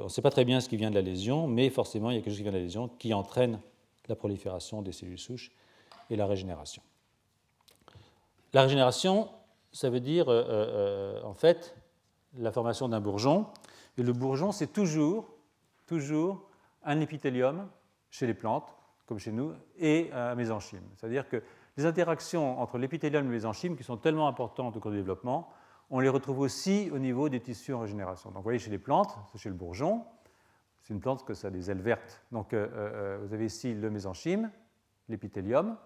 on ne sait pas très bien ce qui vient de la lésion, mais forcément, il y a quelque chose qui vient de la lésion qui entraîne la prolifération des cellules souches et la régénération. La régénération, ça veut dire, en fait, la formation d'un bourgeon. Et le bourgeon, c'est toujours, toujours un épithélium chez les plantes, comme chez nous, et un mésenchyme. C'est-à-dire que les interactions entre l'épithélium et le mésenchyme, qui sont tellement importantes au cours du développement, on les retrouve aussi au niveau des tissus en régénération. Donc vous voyez chez les plantes, chez le bourgeon, c'est une plante que ça a des ailes vertes. Donc euh, euh, vous avez ici le mésenchyme, l'épithélium,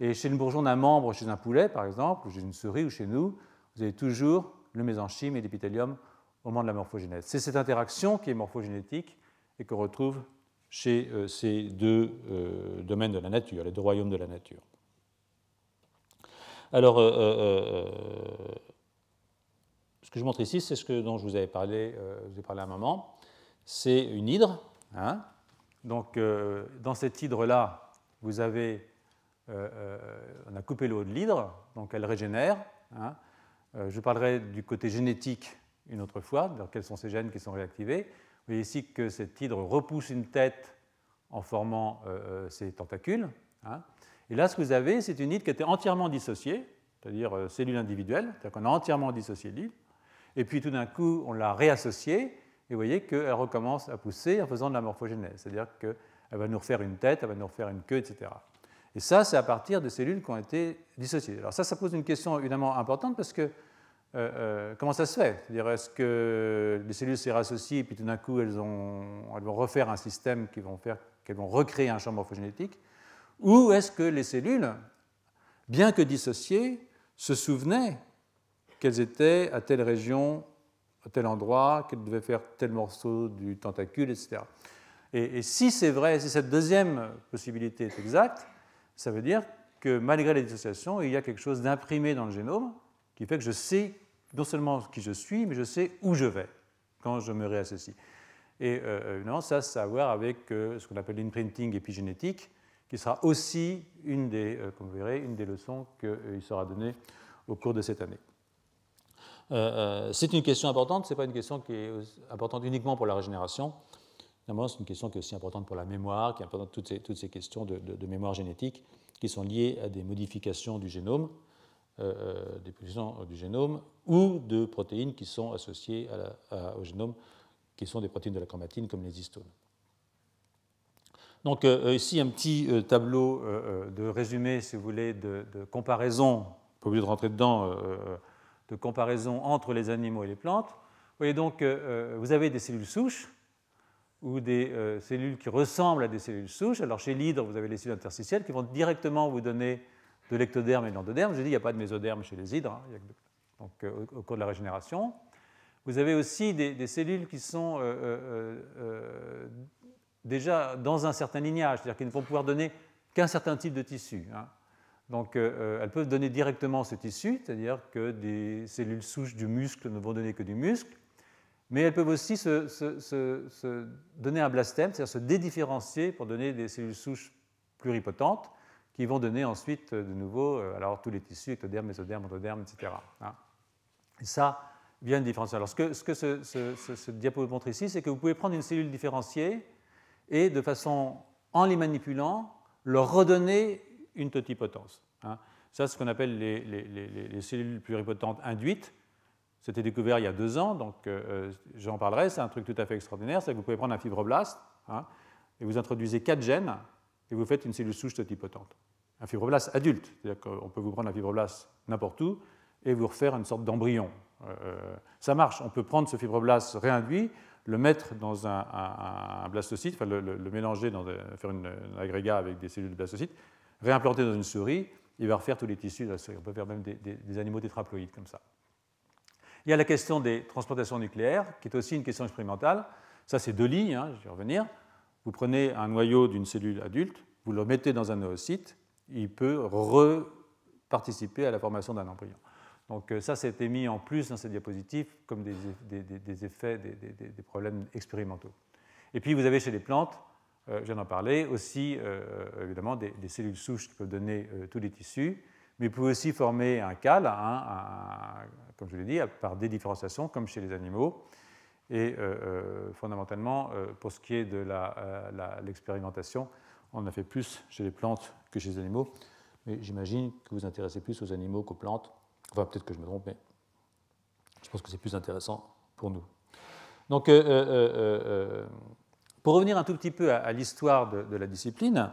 et chez le bourgeon d'un membre, chez un poulet par exemple, ou chez une souris ou chez nous, vous avez toujours le mésenchyme et l'épithélium au moment de la morphogénèse. C'est cette interaction qui est morphogénétique et qu'on retrouve chez euh, ces deux euh, domaines de la nature, les deux royaumes de la nature. Alors, euh, ce que je montre ici, c'est ce que, dont je vous avais parlé, vous ai parlé à un moment. C'est une hydre. Hein. Donc, dans cette hydre-là, vous avez, on a coupé le haut de l'hydre, donc elle régénère. Hein. je parlerai du côté génétique une autre fois, quels sont ces gènes qui sont réactivés. Vous voyez ici que cette hydre repousse une tête en formant euh, euh, ses tentacules. Hein. Et là, ce que vous avez, c'est une hydre qui était entièrement dissociée, c'est-à-dire euh, cellule individuelle, c'est-à-dire qu'on a entièrement dissocié l'hydre. Et puis tout d'un coup, on l'a réassociée, et vous voyez qu'elle recommence à pousser en faisant de la morphogénèse, c'est-à-dire qu'elle va nous refaire une tête, elle va nous refaire une queue, etc. Et ça, c'est à partir de cellules qui ont été dissociées. Alors ça, ça pose une question évidemment importante parce que euh, euh, comment ça se fait? C'est-à-dire, est-ce que les cellules se rassocient et puis tout d'un coup, elles, vont refaire un système qui vont qu'elles vont recréer un champ morphogénétique? Ou est-ce que les cellules, bien que dissociées, se souvenaient qu'elles étaient à telle région, à tel endroit, qu'elles devaient faire tel morceau du tentacule, etc. Et, et si c'est vrai, si cette deuxième possibilité est exacte, ça veut dire que malgré les dissociations, il y a quelque chose d'imprimé dans le génome qui fait que je sais non seulement qui je suis, mais je sais où je vais quand je me réassocie. Et euh, évidemment, ça, ça a à voir avec euh, ce qu'on appelle l'imprinting épigénétique, qui sera aussi une des, euh, comme vous verrez, une des leçons qu'il sera donnée au cours de cette année. c'est une question importante, ce n'est pas une question qui est importante uniquement pour la régénération. C'est une question qui est aussi importante pour la mémoire, qui est importante toutes ces, toutes ces questions de, de mémoire génétique qui sont liées à des modifications du génome. Euh, euh, des positions du génome ou de protéines qui sont associées au génome, qui sont des protéines de la chromatine comme les histones. Donc euh, ici un petit tableau de résumé, si vous voulez, de, comparaison, pas obligé de rentrer dedans, de comparaison entre les animaux et les plantes. Vous voyez donc, vous avez des cellules souches ou des cellules qui ressemblent à des cellules souches. Alors chez l'hydre, vous avez les cellules interstitielles qui vont directement vous donner de l'ectoderme et de l'endoderme. Je dis, il n'y a pas de mésoderme chez les hydres, hein, donc, euh, au, cours de la régénération. Vous avez aussi des, cellules qui sont euh, euh, déjà dans un certain lignage, c'est-à-dire qu'elles ne vont pouvoir donner qu'un certain type de tissu. Hein. Donc elles peuvent donner directement ce tissu, c'est-à-dire que des cellules souches du muscle ne vont donner que du muscle, mais elles peuvent aussi se, donner un blastème, c'est-à-dire se dédifférencier pour donner des cellules souches pluripotentes qui vont donner ensuite de nouveau alors, tous les tissus, ectoderme, mésoderme, endoderme, etc. Hein. Ça vient de différencier. Alors, ce que, ce, que ce, montre ici, c'est que vous pouvez prendre une cellule différenciée et, de façon, en les manipulant, leur redonner une totipotence. Hein. Ça, c'est ce qu'on appelle les, cellules pluripotentes induites. C'était découvert il y a deux ans, donc euh, euh, j'en parlerai. C'est un truc tout à fait extraordinaire. C'est que vous pouvez prendre un fibroblaste hein, et vous introduisez quatre gènes et vous faites une cellule souche totipotente. Un fibroblaste adulte, c'est-à-dire qu'on peut vous prendre un fibroblaste n'importe où et vous refaire une sorte d'embryon. Euh, ça marche. On peut prendre ce fibroblaste réinduit, le mettre dans un, blastocyte, enfin le, mélanger, faire un agrégat avec des cellules de blastocytes, réimplanter dans une souris, il va refaire tous les tissus de la souris. On peut faire même des, animaux tétraploïdes comme ça. Il y a la question des transplantations nucléaires, qui est aussi une question expérimentale. Ça, c'est deux lignes, hein, je vais revenir. Vous prenez un noyau d'une cellule adulte, vous le mettez dans un oocyte, il peut reparticiper à la formation d'un embryon. Donc euh, ça, c'était mis en plus dans cette diapositive comme des, effets, des, problèmes expérimentaux. Et puis vous avez chez les plantes, euh, je viens d'en parler, aussi euh, évidemment des, cellules souches qui peuvent donner tous les tissus, mais vous pouvez aussi former un cal, comme je l'ai dit, par dédifférenciation, comme chez les animaux. Et fondamentalement, pour ce qui est de l'expérimentation, on a fait plus chez les plantes que chez les animaux, mais j'imagine que vous vous intéressez plus aux animaux qu'aux plantes. Enfin, peut-être que je me trompe, mais je pense que c'est plus intéressant pour nous. Donc, euh, euh, euh, pour revenir un tout petit peu à, l'histoire de, la discipline,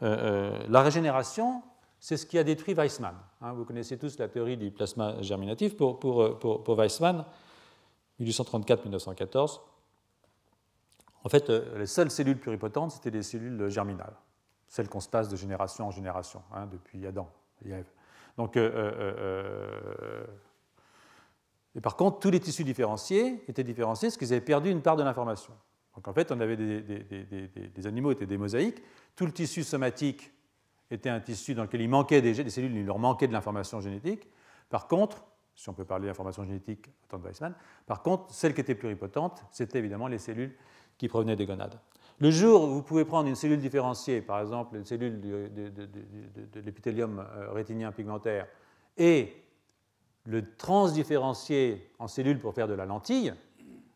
la régénération, c'est ce qui a détruit Weissmann. Hein. vous connaissez tous la théorie du plasma germinatif. Pour, pour, pour Weissmann, 1834-1914, en fait, les seules cellules pluripotentes, c'était les cellules germinales, celles qu'on se passe de génération en génération, hein, depuis Adam et Ève. Donc, euh, euh, euh, et par contre, tous les tissus différenciés étaient différenciés parce qu'ils avaient perdu une part de l'information. Donc en fait, on avait des, des, animaux étaient des mosaïques. Tout le tissu somatique était un tissu dans lequel il manquait des, des cellules, il leur manquait de l'information génétique. Par contre, si on peut parler d'information génétique au temps de Weissmann, par contre, celles qui étaient pluripotentes, c'était évidemment les cellules qui provenaient des gonades. Le jour où vous pouvez prendre une cellule différenciée, par exemple une cellule de, l'épithélium euh, rétinien pigmentaire, et le transdifférencier en cellule pour faire de la lentille,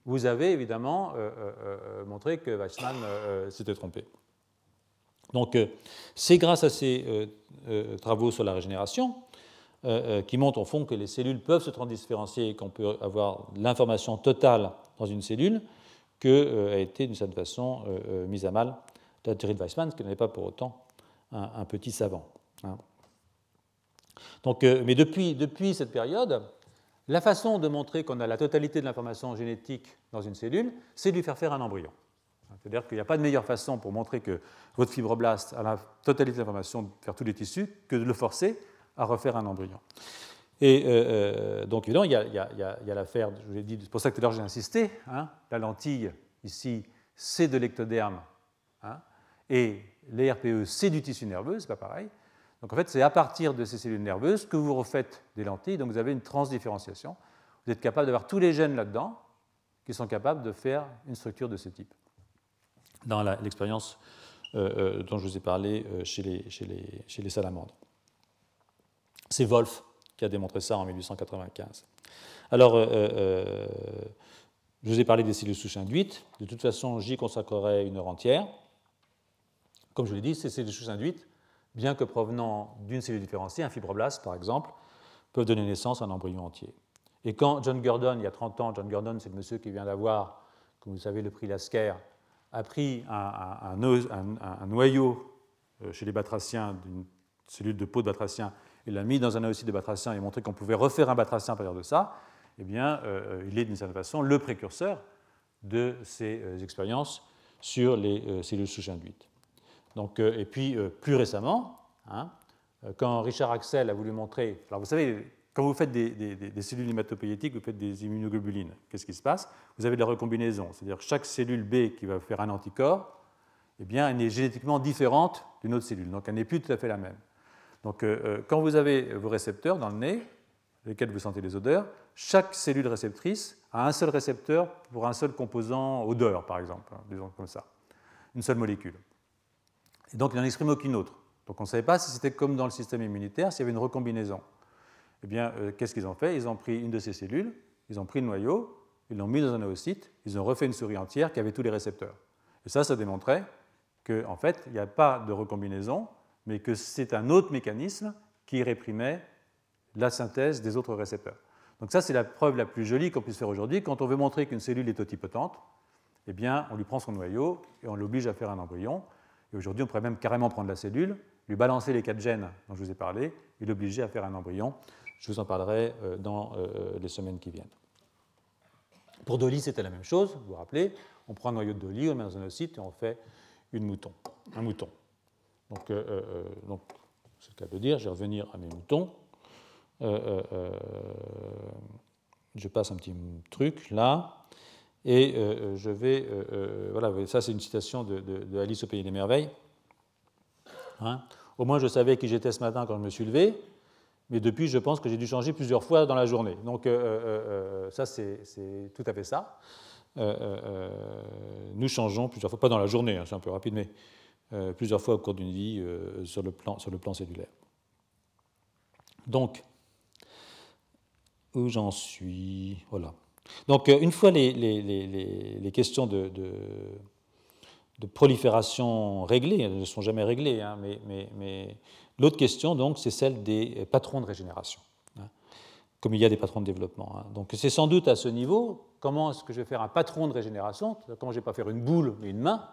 vous avez évidemment euh, euh, montré que Weissmann s'était trompé. Donc c'est grâce à ces travaux sur la régénération qui montrent au fond que les cellules peuvent se transdifférencier et qu'on peut avoir l'information totale dans une cellule, que euh, a été d'une certaine façon euh, euh, mise à mal la théorie Weissmann, qui n'est pas pour autant un, petit savant. Hein. Mais depuis, depuis cette période, la façon de montrer qu'on a la totalité de l'information génétique dans une cellule, c'est de lui faire faire un embryon. C'est-à-dire qu'il n'y a pas de meilleure façon pour montrer que votre fibroblaste a la totalité de faire tous les tissus que de le forcer à refaire un embryon. Et euh, euh, donc, évidemment, il y a, l'affaire, je vous l'ai dit, c'est pour ça que tout à l'heure j'ai insisté, hein, la lentille, ici, c'est de l'ectoderme, hein, et les RPE, c'est du tissu nerveux, c'est pas pareil. Donc, en fait, c'est à partir de ces cellules nerveuses que vous refaites des lentilles, donc vous avez une transdifférenciation. Vous êtes capable d'avoir tous les gènes là-dedans qui sont capables de faire une structure de ce type. Dans l'expérience euh, dont je vous ai parlé chez les, chez les, salamandres. C'est Wolf qui a démontré ça en 1895. Alors, euh, euh, je vous ai parlé des cellules souches induites. De toute façon, j'y consacrerai une heure entière. Comme je l'ai dit, ces cellules souches induites, bien que provenant d'une cellule différenciée, un fibroblast par exemple, peuvent donner naissance à un embryon entier. Et quand John Gurdon, il y a 30 ans, John Gurdon, c'est le monsieur qui vient d'avoir, comme vous savez, le prix Lasker, a pris un, noyau euh, chez les batraciens d'une cellule de peau de batracien il l'a mis dans un oocyte de batracien et montré qu'on pouvait refaire un batracien à partir de ça, eh bien, euh, il est d'une certaine façon le précurseur de ces euh, expériences sur les cellules souches induites. Donc, et puis, plus récemment, hein, quand Richard Axel a voulu montrer. Alors, vous savez, quand vous faites des, cellules hématopoïétiques, vous faites des immunoglobulines. Qu'est-ce qui se passe? Vous avez de la recombinaison, c'est-à-dire chaque cellule B qui va faire un anticorps, eh bien, elle est génétiquement différente d'une autre cellule, donc elle n'est plus tout à fait la même. Donc, euh, euh, quand vous avez vos récepteurs dans le nez, lesquels vous sentez les odeurs, chaque cellule réceptrice à un seul récepteur pour un seul composant odeur, par exemple, hein, disons comme ça, une seule molécule. Et donc il n'en exprime aucune autre. Donc on ne savait pas si c'était comme dans le système immunitaire, s'il y avait une recombinaison. Eh bien, euh, qu'est-ce qu'ils ont fait? Ils ont pris une de ces cellules, ils ont pris le noyau, ils l'ont mis dans un oocyte, ils ont refait une souris entière qui avait tous les récepteurs. Et ça, ça démontrait qu'en en fait, il n'y a pas de recombinaison, mais que c'est un autre mécanisme qui réprimait la synthèse des autres récepteurs. Donc ça, c'est la preuve la plus jolie qu'on puisse faire aujourd'hui. Quand on veut montrer qu'une cellule est totipotente, eh bien, on lui prend son noyau et on l'oblige à faire un embryon. Et aujourd'hui, on pourrait même carrément prendre la cellule, lui balancer les quatre gènes dont je vous ai parlé, et l'obliger à faire un embryon. Je vous en parlerai euh, dans euh, les semaines qui viennent. Pour Dolly, c'était la même chose, vous vous rappelez. On prend un noyau de Dolly, on met dans un ocyte et on fait une mouton, un mouton. Donc, euh, donc c'est le cas de dire, je vais revenir à mes moutons. je passe un petit truc là. Et je vais. voilà, ça, c'est une citation de, Alice au Pays des Merveilles. Hein. Au moins, je savais qui j'étais ce matin quand je me suis levé, mais depuis, je pense que j'ai dû changer plusieurs fois dans la journée. Donc, euh, euh, euh, ça, c'est tout à fait ça. nous changeons plusieurs fois, pas dans la journée, hein, c'est un peu rapide, mais plusieurs fois au cours d'une vie sur, le plan, sur le plan cellulaire. Donc, où j'en suis? Voilà. Donc, une fois les, les, les, les questions de, de prolifération réglées, elles ne sont jamais réglées, hein, mais, l'autre question, donc, c'est celle des patrons de régénération, hein, comme il y a des patrons de développement. Hein. Donc, c'est sans doute à ce niveau, comment est-ce que je vais faire un patron de régénération, comment je ne vais pas faire une boule, mais une main,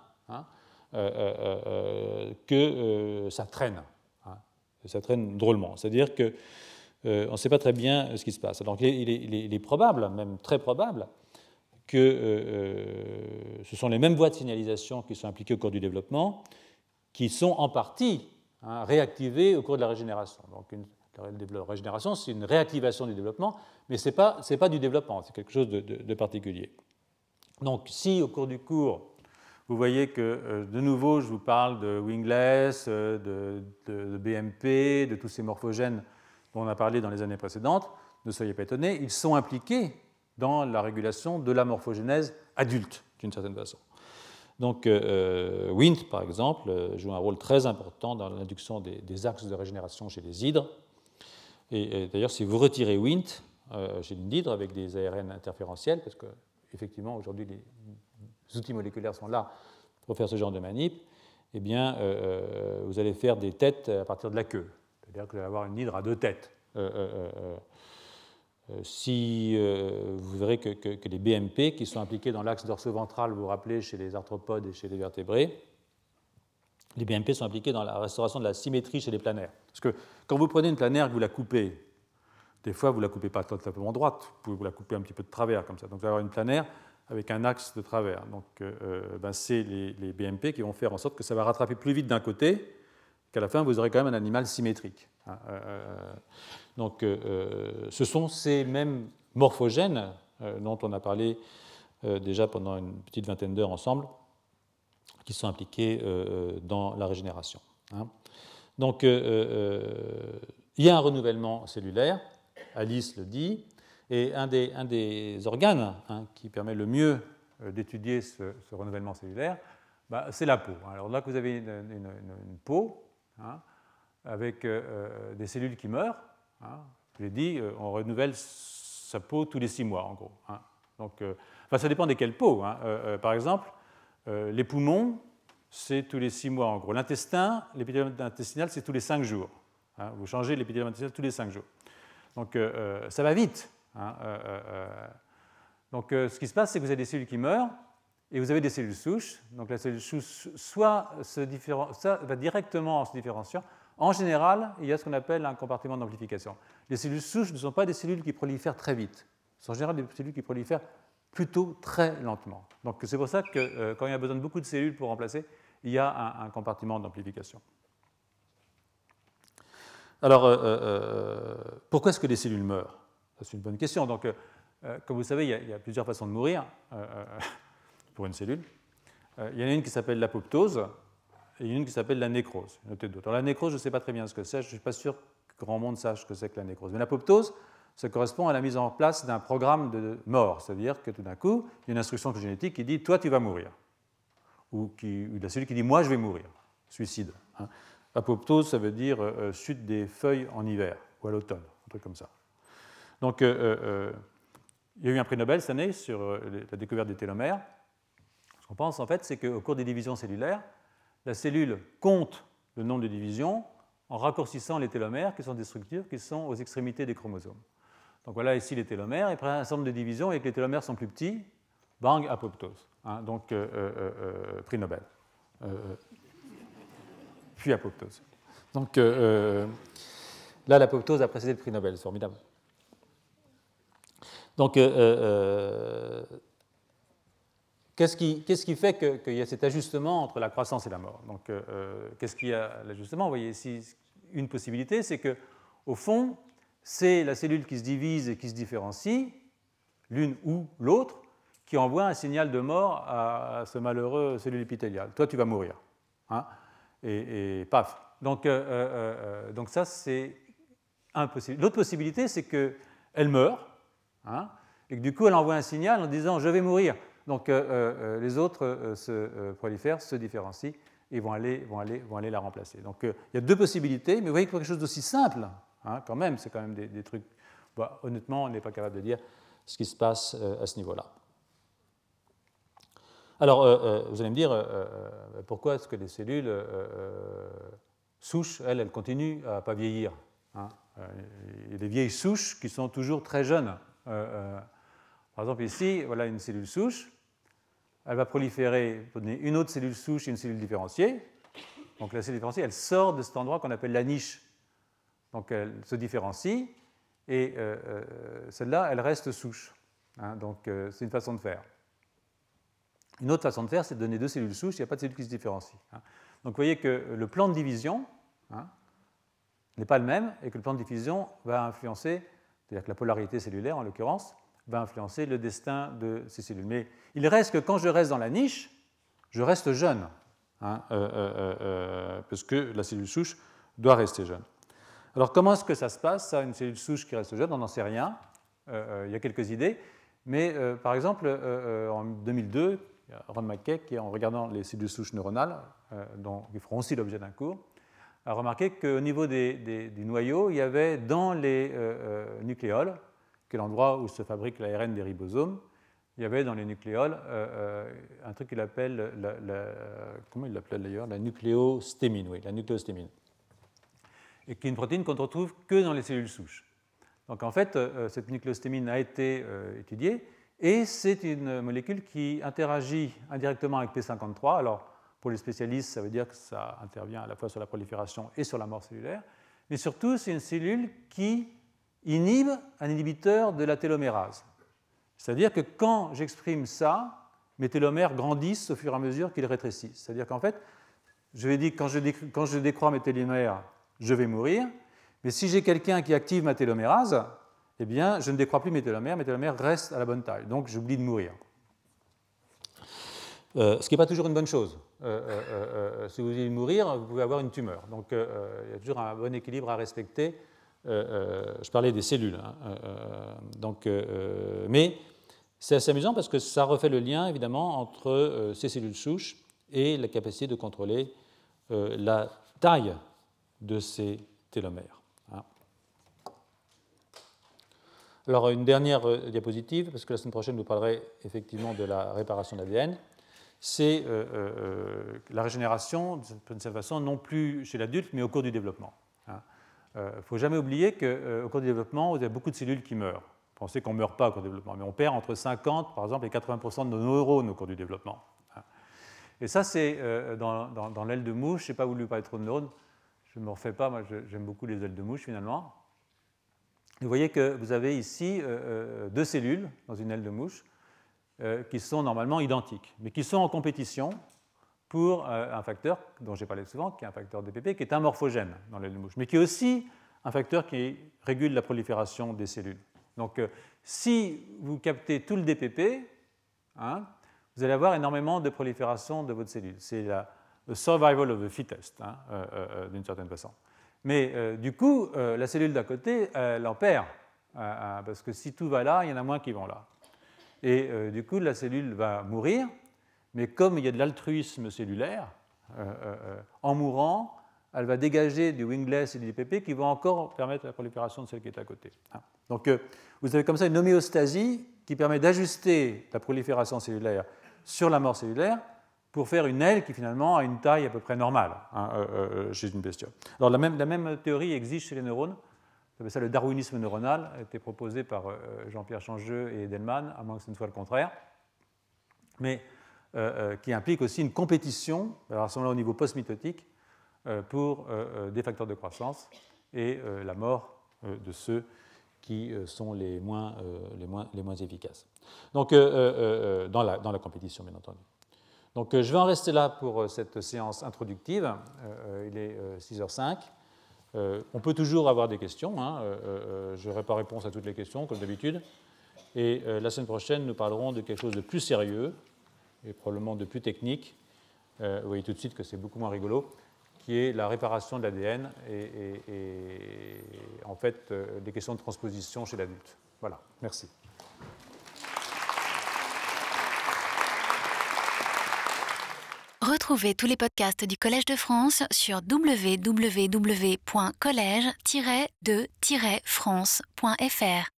euh, euh, euh, que ça traîne. ça traîne drôlement. C'est-à-dire qu'on on ne sait pas très bien ce qui se passe. Donc, il est probable, même très probable, que ce sont les mêmes voies de signalisation qui sont impliquées au cours du développement, qui sont en partie hein, au cours de la régénération. Donc la régénération, c'est une réactivation du développement, mais ce n'est pas, pas, du développement, c'est quelque chose de, particulier. Donc si au cours du cours, vous voyez que euh, de nouveau, je vous parle de wingless, de, de, BMP, de tous ces morphogènes dont on a parlé dans les années précédentes, ne soyez pas étonnés, ils sont impliqués dans la régulation de la morphogénèse adulte, d'une certaine façon. Donc, euh, WINT, par exemple, euh, joue un rôle très important dans l'induction des, axes de régénération chez les hydres. Et, d'ailleurs, si vous retirez WINT euh, chez une hydre avec des ARN interférentiels, parce qu'effectivement, aujourd'hui, les outils moléculaires sont là pour faire ce genre de manip, eh bien, vous allez faire des têtes à partir de la queue. C'est-à-dire que vous allez avoir une hydre à deux têtes. Euh, si euh, vous verrez que, les BMP qui sont impliqués dans l'axe dorso-ventral, vous vous rappelez, chez les arthropodes et chez les vertébrés, les BMP sont impliqués dans la restauration de la symétrie chez les planaires. Parce que quand vous prenez une planaire vous la coupez, des fois vous ne la coupez pas totalement droite, vous pouvez vous la couper un petit peu de travers comme ça. Donc vous allez avoir une planaire avec un axe de travers. Donc euh, ben, c'est les, BMP qui vont faire en sorte que ça va rattraper plus vite d'un côté, qu'à la fin vous aurez quand même un animal symétrique. Hein, donc, euh, euh, ce sont ces mêmes morphogènes euh, dont on a parlé déjà pendant une petite vingtaine d'heures ensemble, qui sont impliqués dans la régénération. Hein. Donc, il y a un renouvellement cellulaire, Alice le dit, et un des, organes hein, qui permet le mieux d'étudier ce, renouvellement cellulaire, bah, c'est la peau. Alors là, vous avez une, peau avec des cellules qui meurent, Hein. je l'ai dit, euh, on renouvelle sa peau tous les six mois, en gros. Hein. Donc, euh, enfin, ça dépend desquelles peaux. Hein. Euh, par exemple, les poumons, c'est tous les six mois, en gros. L'intestin, l'épithélium intestinal, c'est tous les cinq jours. Vous changez l'épithélium intestinal tous les cinq jours. Donc, ça va vite. Donc, ce qui se passe, c'est que vous avez des cellules qui meurent et vous avez des cellules souches. Donc, la cellule souche soit ça va directement en se différenciant, en général, il y a ce qu'on appelle un compartiment d'amplification. Les cellules souches ne sont pas des cellules qui prolifèrent très vite. Ce sont en général des cellules qui prolifèrent plutôt très lentement. Donc c'est pour ça que euh, quand il y a besoin de beaucoup de cellules pour remplacer, il y a un, compartiment d'amplification. Alors, euh, euh, pourquoi est-ce que les cellules meurent? C'est une bonne question. Donc, comme vous savez, il y, a, il y, a, plusieurs façons de mourir pour une cellule. il y en a une qui s'appelle l'apoptose, et une qui s'appelle la nécrose. Notez d'autres. la nécrose, je ne sais pas très bien ce que c'est, je ne suis pas sûr que grand monde sache ce que c'est que la nécrose. Mais l'apoptose, ça correspond à la mise en place d'un programme de mort, c'est-à-dire que tout d'un coup, il y a une instruction génétique qui dit toi tu vas mourir, ou, qui, ou la cellule qui dit moi je vais mourir, suicide. Hein. Apoptose, ça veut dire euh, chute des feuilles en hiver ou à l'automne, un truc comme ça. Donc, euh, euh, il y a eu un prix Nobel cette année sur la découverte des télomères. Ce qu'on pense, en fait, c'est qu'au cours des divisions cellulaires, la cellule compte le nombre de divisions en raccourcissant les télomères, qui sont des structures qui sont aux extrémités des chromosomes. Donc voilà ici les télomères, et après un certain de divisions, et que les télomères sont plus petits, bang, apoptose. Hein, donc, prix Nobel puis apoptose. Donc euh, euh, là, l'apoptose a précédé le prix Nobel, c'est formidable. Donc, euh, qu'est-ce qui, fait qu'il y a cet ajustement entre la croissance et la mort? Donc, qu'est-ce qu'il y a l'ajustement? Vous voyez une possibilité, c'est que, au fond, c'est la cellule qui se divise et qui se différencie, l'une ou l'autre, qui envoie un signal de mort à ce malheureux cellule épithéliale. Toi, tu vas mourir. Hein et, paf. Donc, euh, euh, euh, donc ça, c'est impossible. L'autre possibilité, c'est qu'elle meurt, hein, et que du coup, elle envoie un signal en disant je vais mourir. Donc les autres se prolifèrent, se différencient et vont aller, la remplacer. Donc il y a deux possibilités, mais vous voyez que quelque chose d'aussi simple, hein, quand même, c'est quand même des, trucs. honnêtement, on n'est pas capable de dire ce qui se passe à ce niveau-là. Alors, euh, euh, vous allez me dire, euh, pourquoi est-ce que les cellules souches, elles, elles continuent à ne pas vieillir Il y a des vieilles souches qui sont toujours très jeunes. par exemple, ici, voilà une cellule souche. Elle va proliférer, donner une autre cellule souche et une cellule différenciée. Donc la cellule différenciée, elle sort de cet endroit qu'on appelle la niche. Donc elle se différencie et celle-là, elle reste souche. Hein. donc c'est une façon de faire. Une autre façon de faire, c'est de donner deux cellules souches, il n'y a pas de cellules qui se différencient. Hein. Donc vous voyez que le plan de division hein, n'est pas le même et que le plan de division va influencer, c'est-à-dire que la polarité cellulaire en l'occurrence, va influencer le destin de ces cellules. Mais il reste que quand je reste dans la niche, je reste jeune, hein, euh, euh, euh, parce que la cellule souche doit rester jeune. Alors comment est-ce que ça se passe, ça, une cellule souche qui reste jeune? On n'en sait rien. il y a quelques idées. Mais par exemple, en 2002, Ron McKay, qui, en regardant les cellules souches neuronales, dont, qui feront aussi l'objet d'un cours, a remarqué qu'au niveau des, du noyau, il y avait dans les nucléoles, qui est l'endroit où se fabrique l'ARN des ribosomes, il y avait dans les nucléoles un truc qu'il appelle, la, comment il l'appelait d'ailleurs, la nucléostémine, oui, la nucléostémine, et qui est une protéine qu'on ne retrouve que dans les cellules souches. Donc en fait, cette nucléostémine a été étudiée, et c'est une molécule qui interagit indirectement avec P53. Alors, pour les spécialistes, ça veut dire que ça intervient à la fois sur la prolifération et sur la mort cellulaire. Mais surtout, c'est une cellule qui inhibe un inhibiteur de la télomérase. C'est-à-dire que quand j'exprime ça, mes télomères grandissent au fur et à mesure qu'ils rétrécissent. C'est-à-dire qu'en fait, je vais dire quand je, quand je décrois mes télomères, je vais mourir. Mais si j'ai quelqu'un qui active ma télomérase, eh bien, je ne décrois plus mes télomères, mes télomères restent à la bonne taille, donc j'oublie de mourir. Euh, ce qui n'est pas toujours une bonne chose. Euh, euh, si vous voulez mourir, vous pouvez avoir une tumeur. Donc il y a toujours un bon équilibre à respecter. Je parlais des cellules. Hein, donc, mais c'est assez amusant parce que ça refait le lien, évidemment, entre ces cellules souches et la capacité de contrôler la taille de ces télomères. Alors, une dernière euh, diapositive, parce que la semaine prochaine, vous parlerai effectivement de la réparation de l'ADN. C'est euh, euh, la régénération, d'une certaine façon, non plus chez l'adulte, mais au cours du développement. Il hein. ne faut jamais oublier qu'au cours du développement, vous avez beaucoup de cellules qui meurent. Pensez qu'on ne meurt pas au cours du développement, mais on perd entre 50, par exemple, et 80% de nos neurones au cours du développement. Hein. Et ça, c'est dans, l'aile de mouche. Je n'ai pas voulu parler trop de neurones. Je ne me refais pas. Moi, j'aime beaucoup les ailes de mouche, finalement. Vous voyez que vous avez ici euh, euh, deux cellules dans une aile de mouche euh, qui sont normalement identiques, mais qui sont en compétition pour un facteur dont j'ai parlé souvent, qui est un facteur DPP, qui est un morphogène dans l'aile de mouche, mais qui est aussi un facteur qui régule la prolifération des cellules. Donc si vous captez tout le DPP, hein, vous allez avoir énormément de prolifération de votre cellule. C'est le survival of the fittest, hein, d'une certaine façon. Mais euh, du coup, euh, la cellule d'à côté, elle en perd. parce que si tout va là, il y en a moins qui vont là. Et du coup, la cellule va mourir, mais comme il y a de l'altruisme cellulaire, en mourant, elle va dégager du wingless et du DPP qui vont encore permettre la prolifération de celle qui est à côté. Hein. Donc euh, vous avez comme ça une homéostasie qui permet d'ajuster la prolifération cellulaire sur la mort cellulaire pour faire une aile qui finalement a une taille à peu près normale hein, euh, euh, chez une bestiole. Alors la même, théorie existe chez les neurones. Ça le darwinisme neuronal, a été proposé par Jean-Pierre Changeux et Edelman, à moins que ce ne soit le contraire, mais qui implique aussi une compétition, alors à ce moment-là au niveau post-mitotique, euh, pour euh, euh, des facteurs de croissance et la mort de ceux qui sont les moins, les moins, les moins efficaces. Donc, dans la, dans, la, compétition, bien entendu. Donc, je vais en rester là pour cette séance introductive. il est 6h05. on peut toujours avoir des questions. Hein. je n'aurai pas réponse à toutes les questions, comme d'habitude. Et la semaine prochaine, nous parlerons de quelque chose de plus sérieux et probablement de plus technique. vous voyez tout de suite que c'est beaucoup moins rigolo qui est la réparation de l'ADN et, en fait euh, des questions de transposition chez l'adulte. Voilà, merci. Retrouvez tous les podcasts du Collège de France sur www.collège-de-france.fr.